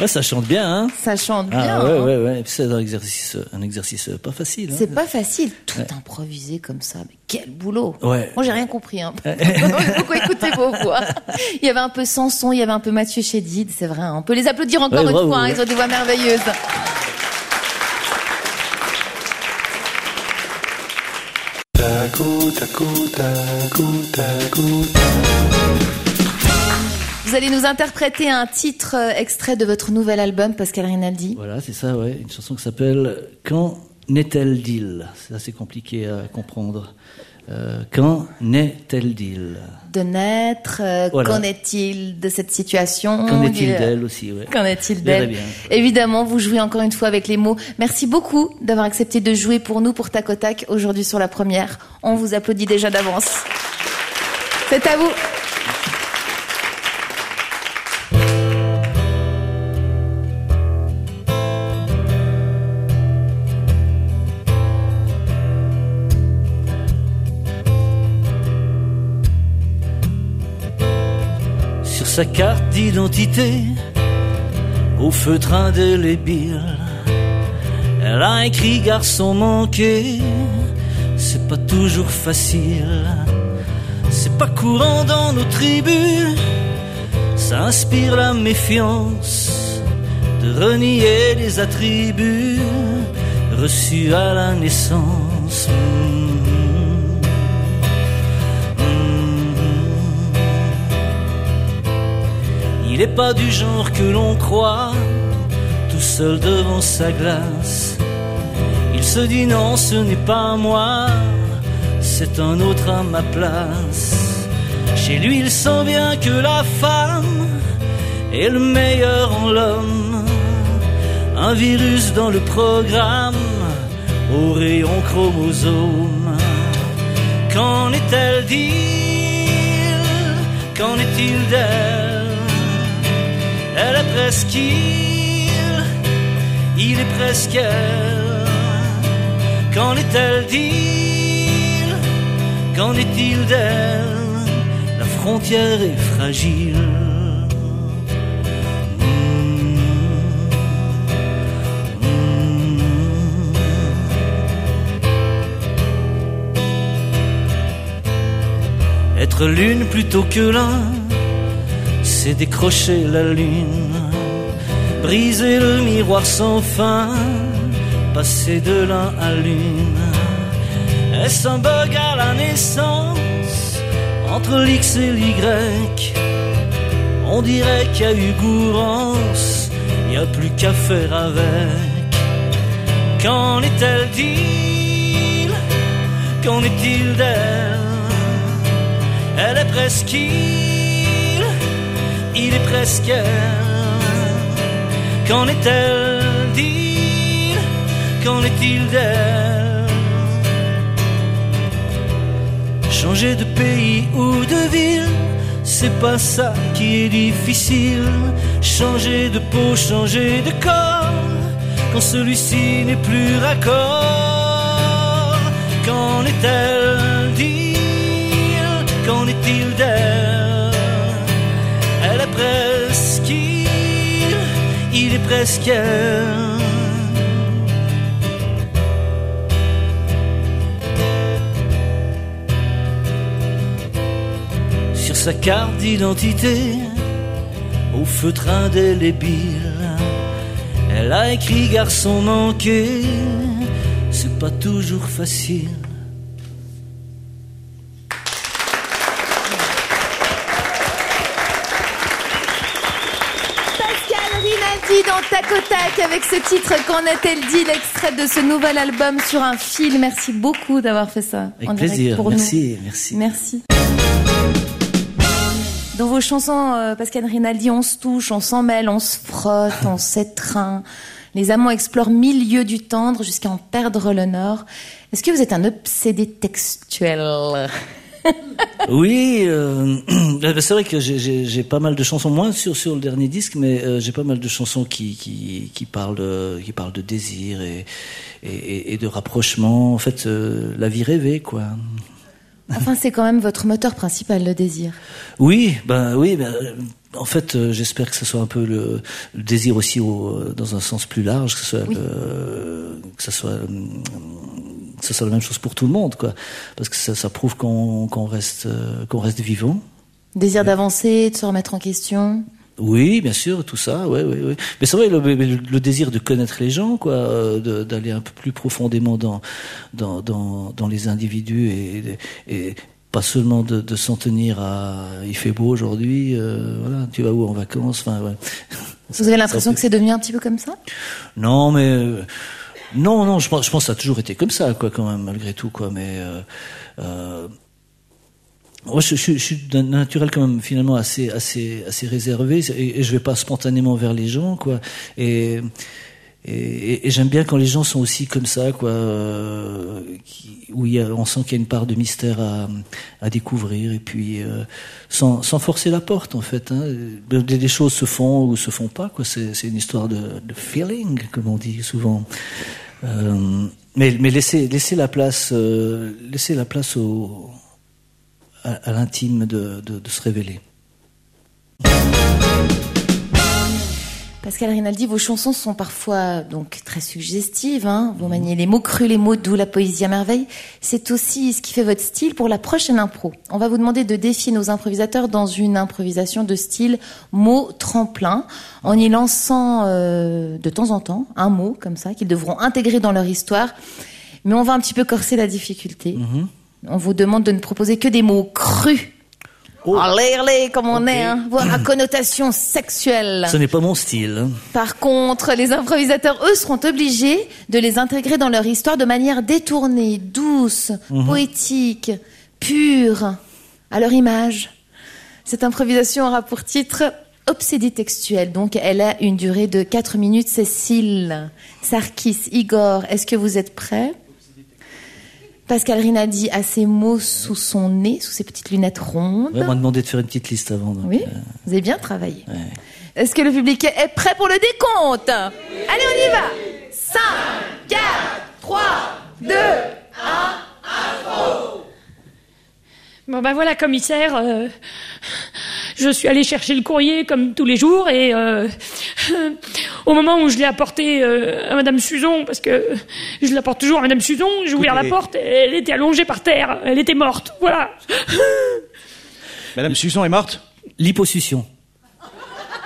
Ouais, ça chante bien, hein ça chante bien. Ah ouais, hein. ouais, ouais. Et puis C'est un exercice, un exercice pas facile. hein. C'est pas facile, tout improvisé comme ça. Mais quel boulot Ouais. Moi, j'ai rien compris. Hein. [laughs] [laughs] beaucoup écouté vos voix. Il y avait un peu Sanson, il y avait un peu Mathieu Chédid, c'est vrai. hein. On peut les applaudir encore Ouais, une bravo, fois. hein, ouais. Ils ont des voix merveilleuses. Vous allez nous interpréter un titre euh, extrait de votre nouvel album, Pascal Rinaldi. Voilà, c'est ça, ouais. Une chanson qui s'appelle Quand n'est-elle d'île C'est assez compliqué à comprendre. Euh, quand n'est-elle d'île De naître, euh, Voilà. qu'en est-il de cette situation Qu'en est-il Euh, d'elle aussi, ouais. Qu'en est-il d'elle bien. Évidemment, vous jouez encore une fois avec les mots. Merci beaucoup d'avoir accepté de jouer pour nous, pour Tac au Tac, aujourd'hui sur la première. On vous applaudit déjà d'avance. C'est à vous. Sa carte d'identité, au feutre indélébile, elle a écrit garçon manqué. C'est pas toujours facile, c'est pas courant dans nos tribus. Ça inspire la méfiance de renier les attributs reçus à la naissance. Il est pas du genre que l'on croit, tout seul devant sa glace. Il se dit non, ce n'est pas moi, c'est un autre à ma place. Chez lui, il sent bien que la femme est le meilleur en l'homme. Un virus dans le programme, au rayon chromosome. Qu'en est-elle d'il Qu'en est-il d'elle? Elle est presque il, est presque elle. Qu'en est-elle d'il Qu'en est-il d'elle? La frontière est fragile. Être l'une plutôt que l'un, c'est décrocher la lune, briser le miroir sans fin, passer de l'un à l'une. Est-ce un bug à la naissance? Entre l'X et l'Y On dirait qu'il y a eu gourance, il n'y a plus qu'à faire avec. Qu'en est-elle d'il Qu'en est-il d'elle? Elle est presque il, est presque Qu'en est-elle dit Qu'en est-il d'elle? Changer de pays ou de ville c'est pas ça qui est difficile. Changer de peau, changer de corps, quand celui-ci n'est plus raccord. Qu'en est-elle d'il Qu'en est-il d'elle? Elle. Sur sa carte d'identité, au feutre indélébile, elle a écrit garçon manqué, c'est pas toujours facile. Tac avec ce titre Qu'en a-t-elle dit L'extrait de ce nouvel album sur un fil. Merci beaucoup d'avoir fait ça. Avec en plaisir, pour nous. merci, merci. Merci. Dans vos chansons, euh, Pascal Rinaldi, on se touche, on s'en mêle, on se frotte, on s'étreint. Les amants explorent mille lieux du tendre jusqu'à en perdre le nord. Est-ce que vous êtes un obsédé textuel? [laughs] Oui, euh, [clears throat] ben, c'est vrai que j'ai- pas mal de chansons, moins sur sur le dernier disque, mais euh, j'ai pas mal de chansons qui qui qui parlent de, qui parlent de désir et et, de rapprochement. En fait, euh, la vie rêvée, quoi. Enfin, c'est quand même votre moteur principal, le désir. Oui, ben oui, ben, euh, en fait, euh, j'espère que ce soit un peu le, le désir aussi au, euh, dans un sens plus large, que ce soit, Oui. euh, que ce soit, que ce soit la même chose pour tout le monde, quoi, parce que ça, ça prouve qu'on reste, qu'on reste vivant. Désir d'avancer, de se remettre en question. Oui, bien sûr, tout ça, ouais, ouais, ouais. Mais c'est vrai, le, désir de connaître les gens, quoi, d'aller un peu plus profondément dans, dans, dans, dans les individus et, et pas seulement de, de s'en tenir à il fait beau aujourd'hui, euh, voilà, tu vas où en vacances, enfin, ouais. [laughs] Vous avez l'impression que c'est devenu un petit peu comme ça? Non, mais euh, non, non, je pense, je pense que ça a toujours été comme ça, quoi, quand même, malgré tout, quoi. Mais euh, euh, moi, je, je- je suis d'un naturel quand même finalement assez, assez, assez réservé, et, et je vais pas spontanément vers les gens, quoi. Et et, j'aime bien quand les gens sont aussi comme ça, quoi, euh, où on sent qu'il y a une part de mystère à, découvrir, et puis euh, sans, forcer la porte, en fait. Hein. Des, des choses se font ou se font pas, quoi. C'est, une histoire de, feeling, comme on dit souvent. Euh, mais, laisser la place, euh, laisser la place au, à, l'intime de se révéler. Pascal Rinaldi, vos chansons sont parfois donc très suggestives. Hein vous maniez les mots crus, les mots d'où la poésie à merveille. C'est aussi ce qui fait votre style pour la prochaine impro. On va vous demander de défier nos improvisateurs dans une improvisation de style mot tremplin, en y lançant euh, de temps en temps un mot comme ça qu'ils devront intégrer dans leur histoire. Mais on va un petit peu corser la difficulté. On vous demande de ne proposer que des mots crus. Allez, allez, comme on est, hein, voire à connotation sexuelle. Ce n'est pas mon style. Par contre, les improvisateurs, eux, seront obligés de les intégrer dans leur histoire de manière détournée, douce, poétique, pure, à leur image. Cette improvisation aura pour titre Obsédé textuel. Donc, elle a une durée de 4 minutes. Cécile, Sarkis, Igor, est-ce que vous êtes prêts? Pascal Rinaldi a ses mots sous son nez, sous ses petites lunettes rondes. Ouais, on m'a demandé de faire une petite liste avant. donc, Oui, euh, vous avez bien travaillé. Est-ce que le public est prêt pour le décompte? Allez, on y va 5, 4, 3, 2, Bon ben voilà, commissaire, euh, je suis allée chercher le courrier comme tous les jours et euh, [laughs] au moment où je l'ai apporté euh, à Madame Suzon, parce que je l'apporte toujours à Madame Suzon, j'ai ouvert la porte, et elle était allongée par terre, elle était morte, voilà. Madame Suzon est morte? L'hyposuction.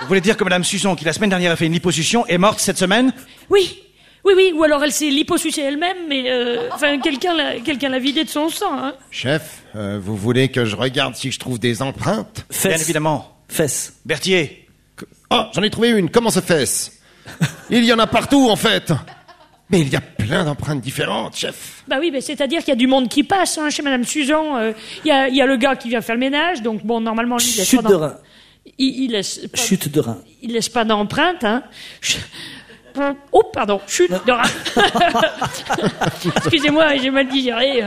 Vous voulez dire que Madame Suzon, qui la semaine dernière a fait une liposuction, est morte cette semaine? Oui, oui, oui, ou alors elle s'est liposucée elle-même, mais euh, enfin quelqu'un l'a, quelqu'un l'a vidée de son sang. Hein. Chef, euh, vous voulez que je regarde si je trouve des empreintes? Bien Fesses. évidemment. Fesses. Berthier, Oh, j'en ai trouvé une. Comment ça fait Il y en a partout, en fait. Mais il y a plein d'empreintes différentes, chef. Bah oui, mais c'est-à-dire qu'il y a du monde qui passe hein, chez Madame Suzon. euh, Il y, a, il y a le gars qui vient faire le ménage, donc bon, normalement lui, il est Chute soit de rein. il, il laisse pas, Chute de rein. il laisse pas d'empreinte. Hein. Oh, pardon, chute de. [laughs] Excusez-moi, j'ai mal digéré.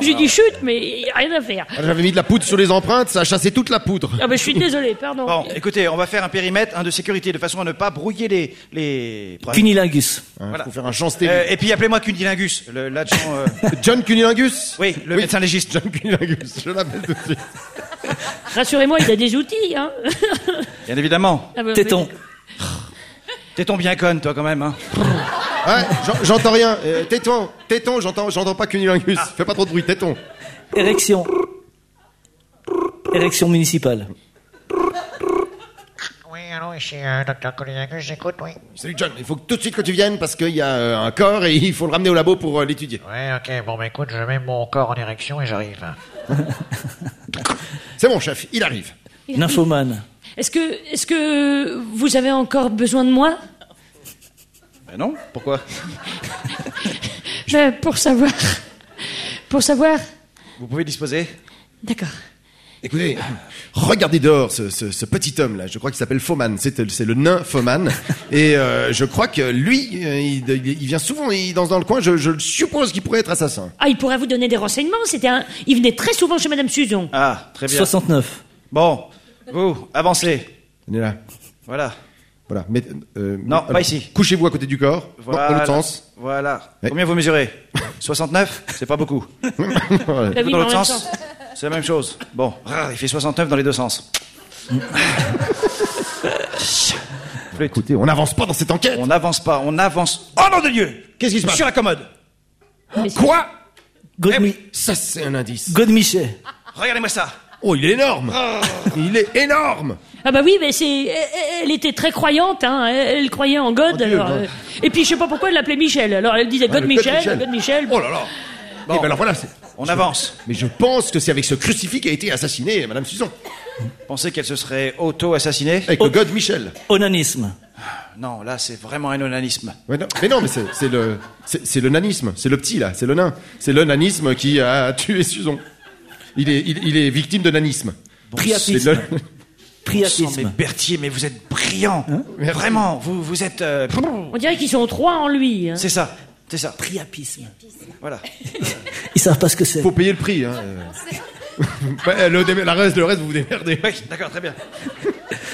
J'ai dit chute, mais rien à faire. Ah, J'avais mis de la poudre sur les empreintes, ça a chassé toute la poudre. Ah ben, je suis désolé, pardon. Bon, écoutez, on va faire un périmètre hein, de sécurité de façon à ne pas brouiller les les. Cunilingus. Hein, Voilà. Faut faire un champ stérile. Euh, et puis appelez-moi Cunilingus, l'adjoint. euh, [laughs] John Cunilingus Oui, le médecin légiste. John Cunilingus, je l'appelle tout de suite. Rassurez-moi, il a des outils. Hein. Bien évidemment. Ah ben, Téton. T'es-ton bien conne, toi, quand même. Hein. Ouais, j'en- j'entends rien. Euh, téton, téton, j'entends, j'entends pas Cunilingus. Fais pas trop de bruit, téton. Érection. Érection municipale. Oui, allô, ici euh, Dr. Coliningus, j'écoute, oui. Salut John, il faut que tout de suite que tu viennes parce qu'il y a euh, un corps et il faut le ramener au labo pour euh, l'étudier. Ouais, ok, bon, bah écoute, je mets mon corps en érection et j'arrive. C'est mon chef, il arrive. Nymphomane. Est-ce que, est-ce que vous avez encore besoin de moi? Ben non, pourquoi? [laughs] Ben, Pour savoir. Pour savoir. Vous pouvez disposer? D'accord. Écoutez, regardez dehors ce, ce- ce petit homme là, je crois qu'il s'appelle Foman, c'est le nain Foman, et euh, je crois que lui, euh, il, il vient souvent il danse dans le coin, je, je suppose qu'il pourrait être assassin. Ah, il pourrait vous donner des renseignements. C'était un. Il venait très souvent chez Madame Suzon. Ah, très bien. 69. Bon, vous, avancez. Venez là, Voilà. voilà. Mais, euh, Non, alors, pas ici. Couchez-vous à côté du corps, Voilà. dans l'autre sens. Voilà. Ouais. Combien vous mesurez? 69 C'est pas beaucoup. [laughs] Oui, Dans l'autre sens? C'est la même chose. Bon, ah, il fait 69 dans les deux sens. [laughs] Écoutez, on n'avance pas dans cette enquête. On n'avance pas, on avance. Oh nom de Dieu Qu'est-ce qui se passe? Sur la commode. Quoi? Godemi- Ça c'est un indice. Godemichet. Regardez-moi ça. Oh, il est énorme. Il est énorme. Ah bah oui, mais c'est. Elle, était très croyante, hein. Elle, croyait en God. Dieu, alors, non. euh, Et puis je sais pas pourquoi elle l'appelait Michel. Alors elle disait God le Michel, God God Michel. Oh là là. Eh ben alors voilà, c'est- On avance. mais je pense que c'est avec ce crucifix qu'a été assassinée Madame Suzon. Pensez qu'elle se serait auto-assassinée Avec le God Michel. Onanisme. Non, là, c'est vraiment un onanisme. Ouais, non, mais non, mais c'est c'est le, c'est c'est le nanisme, c'est le petit là, c'est le nain, c'est le nanisme qui a tué Suzon. Il est, il, il est victime de nanisme. C'est Priapisme. mais Priapisme. Berthier, mais vous êtes brillant. Vraiment, vous, vous êtes. euh, On dirait qu'ils sont trois en lui. hein. C'est ça, c'est ça. Priapisme. Voilà. [laughs] Ils savent pas ce que c'est. Faut payer le prix. Hein. [laughs] le, dé- la reste, le reste, vous vous démerdez. Oui, d'accord, très bien.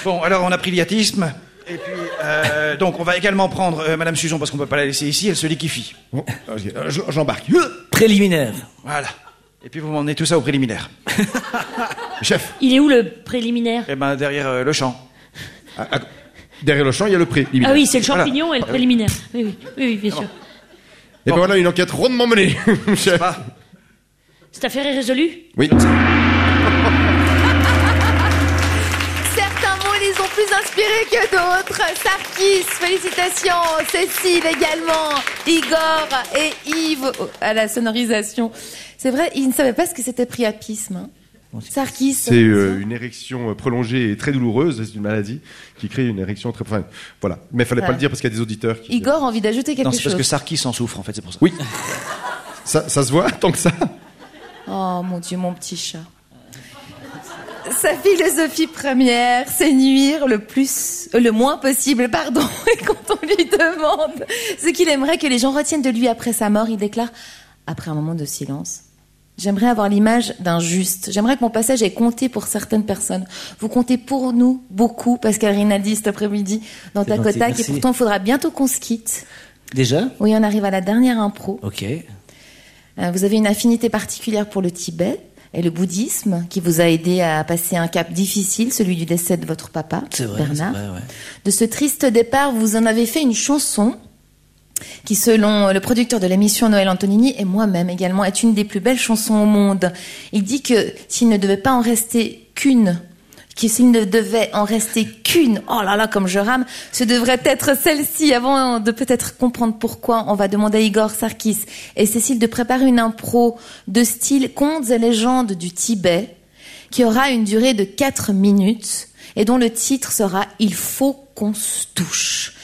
Bon, alors on a pris l'iatisme. Et puis, euh, donc, on va également prendre euh, Madame Suzon parce qu'on peut pas la laisser ici. Elle se liquifie. Bon, euh, je- J'embarque. Préliminaire. Voilà. Et puis vous m'emmenez tout ça au préliminaire. [laughs] Chef, Il est où le préliminaire? Eh ben derrière euh, le champ. à- à- derrière le champ, il y a le pré. Ah oui, c'est le champignon et le préliminaire. Oui, oui, oui, oui, bien sûr. Et ben voilà une enquête rondement menée, [laughs] chef. Cette affaire est résolue? Oui. Inspirés que d'autres. Sarkis, félicitations. Cécile également. Igor et Yves à la sonorisation. C'est vrai, ils ne savaient pas ce que c'était priapisme. hein. Sarkis. C'est euh, une érection euh, prolongée et très douloureuse. C'est une maladie qui crée une érection très. Enfin, voilà. Mais il fallait pas le dire parce qu'il y a des auditeurs qui. Igor a envie d'ajouter quelque Non, c'est parce chose. que Sarkis en souffre en fait, c'est pour ça. Oui. Ça, ça se voit tant que ça. Oh mon Dieu, mon petit chat. Sa philosophie première, c'est nuire le plus, euh, le moins possible, pardon. [laughs] Et quand on lui demande ce qu'il aimerait que les gens retiennent de lui après sa mort, il déclare, après un moment de silence, J'aimerais avoir l'image d'un juste. J'aimerais que mon passage ait compté pour certaines personnes. Vous comptez pour nous beaucoup, Pascal Rinaldi, cet après-midi, dans ta Kotak. Et pourtant, il faudra bientôt qu'on se quitte. Déjà? Oui, on arrive à la dernière impro. Ok. Euh, Vous avez une affinité particulière pour le Tibet et le bouddhisme qui vous a aidé à passer un cap difficile, celui du décès de votre papa, vrai. Bernard. vrai, ouais. De ce triste départ, vous en avez fait une chanson qui, selon le producteur de l'émission Noël Antonini et moi-même également, est une des plus belles chansons au monde. Il dit que s'il ne devait pas en rester qu'une, que s'il ne devait en rester qu'une, oh là là, comme je rame, ce devrait être celle-ci. Avant de peut-être comprendre pourquoi, on va demander à Igor Sarkis et Cécile de préparer une impro de style contes et légendes du Tibet qui aura une durée de 4 minutes et dont le titre sera Il faut qu'on se touche.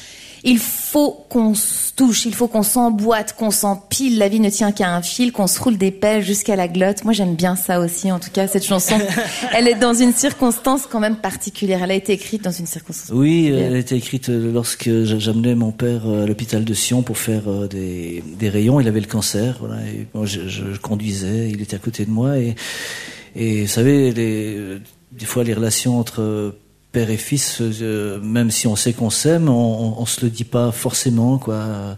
Il faut qu'on se touche, il faut qu'on s'emboîte, qu'on s'empile. La vie ne tient qu'à un fil, qu'on se roule des pelles jusqu'à la glotte. Moi, j'aime bien ça aussi. En tout cas, cette chanson, [laughs] elle est dans une circonstance quand même particulière. Elle a été écrite dans une circonstance. Oui, particulière. elle a été écrite euh, lorsque j'a- j'amenais mon père euh, à l'hôpital de Sion pour faire euh, des, des rayons. Il avait le cancer. Voilà, et moi, je, conduisais, il était à côté de moi. Et, et vous savez, les, euh, des fois, les relations entre euh, père et fils, euh, même si on sait qu'on s'aime, on, on, on se le dit pas forcément. Quoi.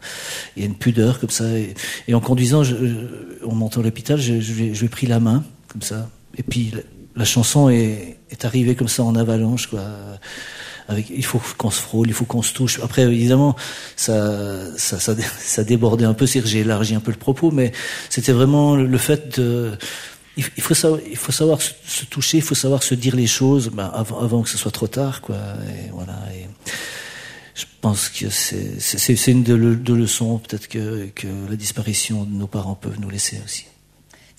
Il y a une pudeur comme ça. Et, et en conduisant, je, je- en montant à l'hôpital, je, je, lui ai- pris la main comme ça. Et puis la, la chanson est, est arrivée comme ça en avalanche. Quoi. Avec, il faut qu'on se frôle, il faut qu'on se touche. Après, évidemment, ça, ça, ça, [laughs] ça débordait un peu, c'est que j'ai élargi un peu le propos, mais c'était vraiment le fait de, il, faut savoir, se, toucher, il faut savoir se dire les choses, ben, avant, que ce soit trop tard, quoi. Voilà. Je pense que c'est, une de, de leçons, peut-être que, que la disparition de nos parents peuvent nous laisser aussi.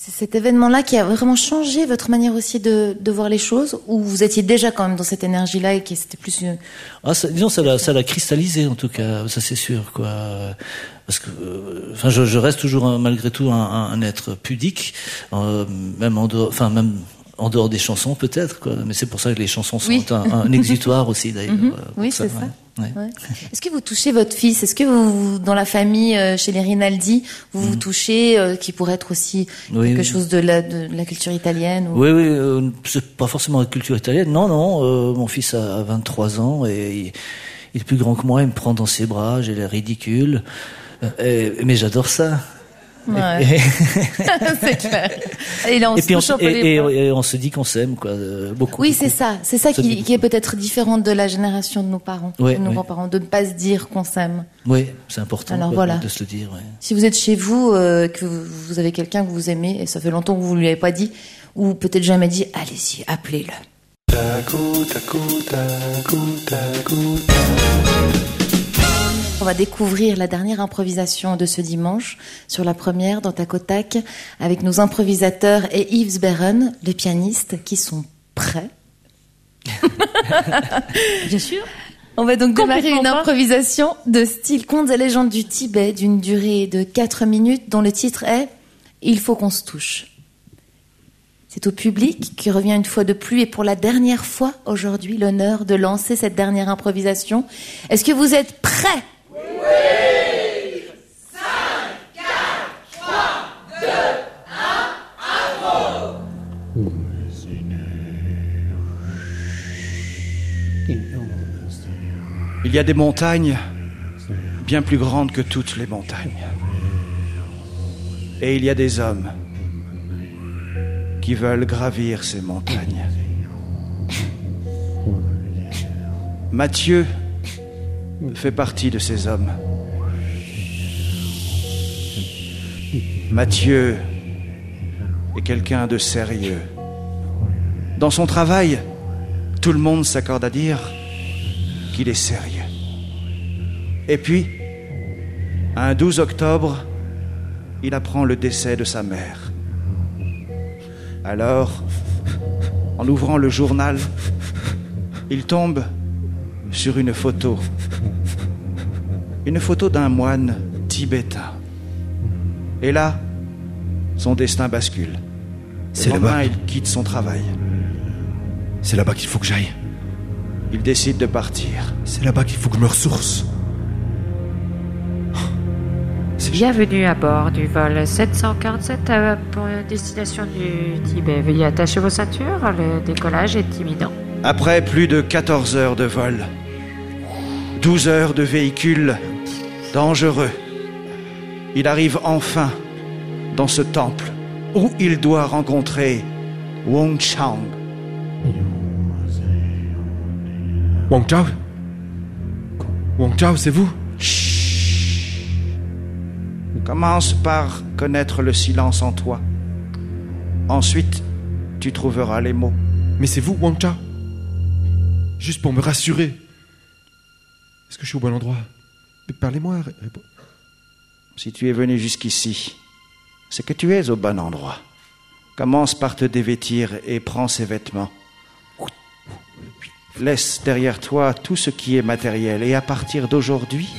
C'est cet événement-là qui a vraiment changé votre manière aussi de, de voir les choses, ou vous étiez déjà quand même dans cette énergie-là et que c'était plus une... Ah, ça, disons, ça l'a, cristallisé en tout cas, ça c'est sûr, quoi. Parce que, euh, enfin, je, je reste toujours un- malgré tout un, un- un être pudique, euh, même en dehors, enfin même en dehors des chansons peut-être, quoi. Mais c'est pour ça que les chansons sont Oui. un, un exutoire aussi [laughs] d'ailleurs. Mhm. euh, Oui, c'est ça. Ouais. Ouais. Est-ce que vous touchez votre fils? Est-ce que vous, dans la famille, euh, chez les Rinaldi, vous vous touchez, euh, qui pourrait être aussi Mhm. Oui, quelque oui. chose de la, de la culture italienne ou... Oui, oui, euh, c'est pas forcément la culture italienne. Non, non, mon fils a, a 23 ans et il, il est plus grand que moi, il me prend dans ses bras, j'ai l'air ridicule. Et- mais j'adore ça. Ouais. [laughs] C'est clair. Et là, on et puis on, se- un peu les et, et- bras. et on se dit qu'on s'aime, quoi, euh, beaucoup. Oui, beaucoup. c'est ça. C'est ça qui, est peut-être différent de la génération de nos parents, Ouais, de nos ouais. grands-parents, de ne pas se dire qu'on s'aime. Oui, c'est important Alors quoi, voilà. de se le dire. ouais. Si vous êtes chez vous, euh, que vous avez quelqu'un que vous aimez, et ça fait longtemps que vous lui avez pas dit, ou peut-être jamais dit, allez-y, appelez-le. On va découvrir la dernière improvisation de ce dimanche sur la première dans Tacotac avec nos improvisateurs et Yves Berren, le pianiste, qui sont prêts. [laughs] Bien sûr. On va donc démarrer une improvisation de style contes et légendes du Tibet d'une durée de 4 minutes dont le titre est Il faut qu'on se touche. C'est au public qui revient une fois de plus et pour la dernière fois aujourd'hui l'honneur de lancer cette dernière improvisation. Est-ce que vous êtes prêts? Il y a des montagnes bien plus grandes que toutes les montagnes. Et il y a des hommes qui veulent gravir ces montagnes. Mathieu fait partie de ces hommes. Mathieu est quelqu'un de sérieux. Dans son travail, tout le monde s'accorde à dire qu'il est sérieux. Et puis, un 12 octobre, il apprend le décès de sa mère. Alors, en ouvrant le journal, il tombe sur une photo. Une photo d'un moine tibétain. Et là, son destin bascule. C'est Le lendemain, là-bas. il quitte son travail. C'est là-bas qu'il faut que j'aille. Il décide de partir. C'est là-bas qu'il faut que je me ressource. Bienvenue à bord du vol 747 à pour destination du Tibet. Veuillez attacher vos ceintures, le décollage est imminent. Après plus de 14 heures de vol, 12 heures de véhicule dangereux, il arrive enfin dans ce temple où il doit rencontrer Wong Chang. Wang Chao? Wang Chao, c'est vous? Commence par connaître le silence en toi. Ensuite, tu trouveras les mots. Mais c'est vous, Wang Chao? Juste pour me rassurer. Est-ce que je suis au bon endroit? Parlez-moi. Si tu es venu jusqu'ici, c'est que tu es au bon endroit. Commence par te dévêtir et prends ces vêtements. Laisse derrière toi tout ce qui est matériel et à partir d'aujourd'hui,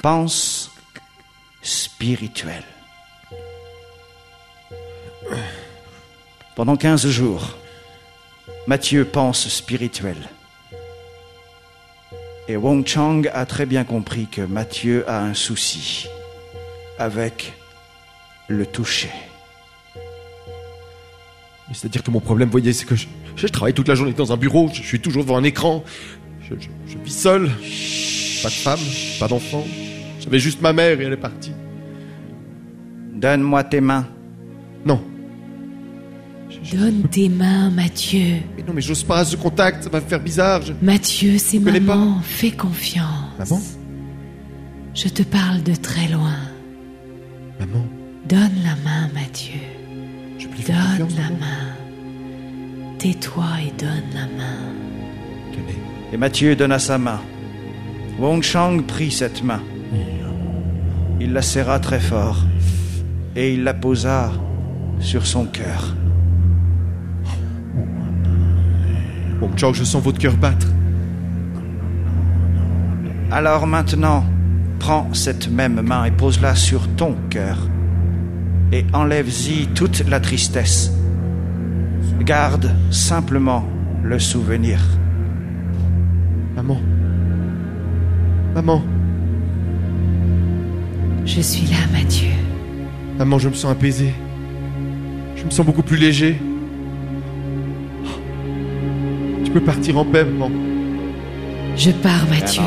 pense spirituel. Pendant 15 jours, Mathieu pense spirituel. Et Wong Chang a très bien compris que Mathieu a un souci avec le toucher. C'est-à-dire que mon problème, vous voyez, c'est que je, je travaille toute la journée dans un bureau, je suis toujours devant un écran, je vis seul, pas de femme, pas d'enfant. J'avais juste ma mère et elle est partie. Donne-moi tes mains. Non, Donne tes mains, Mathieu. mais non, mais j'ose pas ce contact, ça va me faire bizarre. Je... Mathieu, c'est pas maman. Fais confiance. Maman Je te parle de très loin. Maman, Donne la main, Mathieu. je faire Donne la maman main. Tais-toi et donne la main. Et Mathieu donna sa main. Wong Chang prit cette main. Il la serra très fort et il la posa sur son cœur. Bon, ciao, je sens votre cœur battre. Alors maintenant, prends cette même main et pose-la sur ton cœur. Et enlève-y toute la tristesse. Garde simplement le souvenir. Maman. Maman. Je suis là, Mathieu. Maman, je me sens apaisé. Je me sens beaucoup plus léger. Peux partir en paix, maman. Je pars, Mathieu.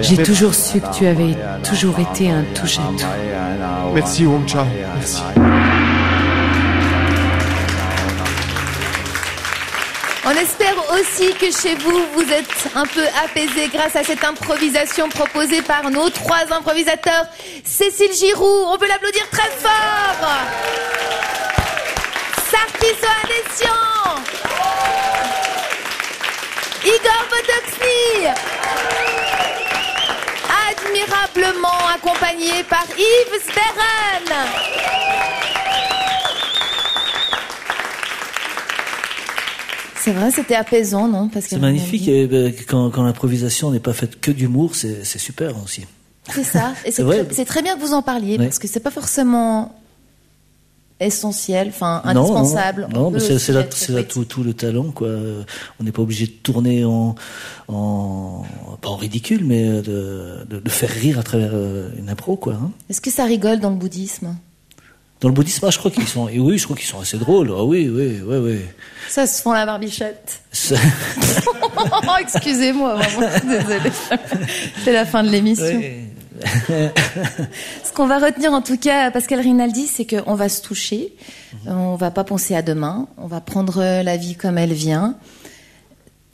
J'ai toujours su que tu avais toujours été un touche-à-tout. Merci, Wong Chao. Merci. On espère aussi que chez vous, vous êtes un peu apaisé grâce à cette improvisation proposée par nos trois improvisateurs. Cécile Giroux, on peut l'applaudir très fort. Sarkis Ohanessian. Igor Botoxny. Admirablement accompagné par Yves Sperren. C'est vrai, c'était apaisant, non C'est que- magnifique. et, ben, quand quand l'improvisation n'est pas faite que d'humour, c'est c'est super aussi. C'est ça. Et c'est [laughs] très, c'est très bien que vous en parliez Ouais. parce que c'est pas forcément essentiel, enfin indispensable. Non, c'est là, tout, tout le talent, quoi. On n'est pas obligé de tourner en, en, pas en ridicule, mais de, de, de faire rire à travers euh, une impro, quoi. hein. Est-ce que ça rigole dans le bouddhisme? Dans le bouddhisme, ah, je crois qu'ils sont, et oui, je crois qu'ils sont assez drôles. Ah oui, oui, oui, oui. Ça se font la barbichette. [laughs] Oh, Excusez-moi, vraiment, [laughs] désolée. [laughs] C'est la fin de l'émission. Ce qu'on va retenir en tout cas, Pascal Rinaldi, c'est qu'on va se toucher, Mhm. on va pas penser à demain, on va prendre la vie comme elle vient.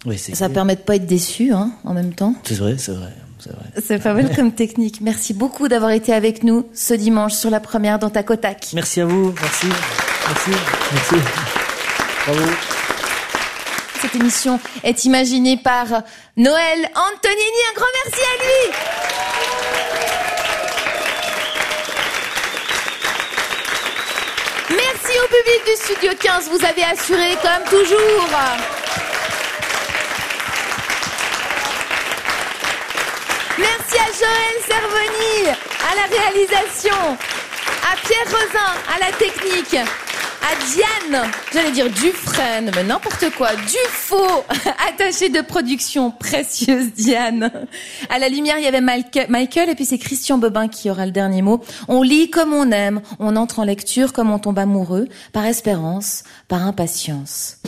Oui, c'est Ça permet de pas être déçu hein, en même temps. c'est vrai, c'est vrai, c'est vrai. C'est pas mal comme technique. Merci beaucoup d'avoir été avec nous ce dimanche sur la première dans ta Kotak. Merci à vous, merci, merci, merci. Bravo. Cette émission est imaginée par Noël Antonini. Un grand merci à lui. Merci au public du Studio 15. Vous avez assuré comme toujours. Merci à Joël Servoni à la réalisation, à Pierre Rosin à la technique, à Diane, j'allais dire Dufresne, mais n'importe quoi, Dufaux, [laughs] attaché de production, précieuse Diane. À la lumière, il y avait Michael et puis c'est Christian Bobin qui aura le dernier mot. On lit comme on aime, on entre en lecture comme on tombe amoureux, par espérance, par impatience.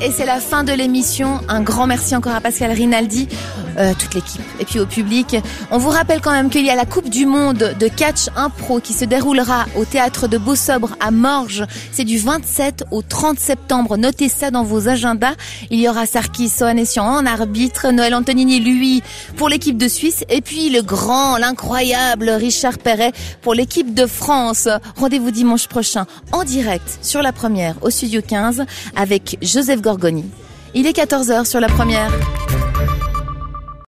Et c'est la fin de l'émission. Un grand merci encore à Pascal Rinaldi, euh, toute l'équipe et puis au public. On vous rappelle quand même qu'il y a la Coupe du Monde de catch impro qui se déroulera au théâtre de Beausobre à Morges. C'est du 27 au 30 septembre. Notez ça dans vos agendas. Il y aura Sarkis Soanessian en arbitre, Noël Antonini lui pour l'équipe de Suisse et puis le grand, l'incroyable Richard Perret pour l'équipe de France. Rendez-vous dimanche prochain en direct sur la première au studio 15 avec Joseph Gorgoni. Il est 14h sur la première.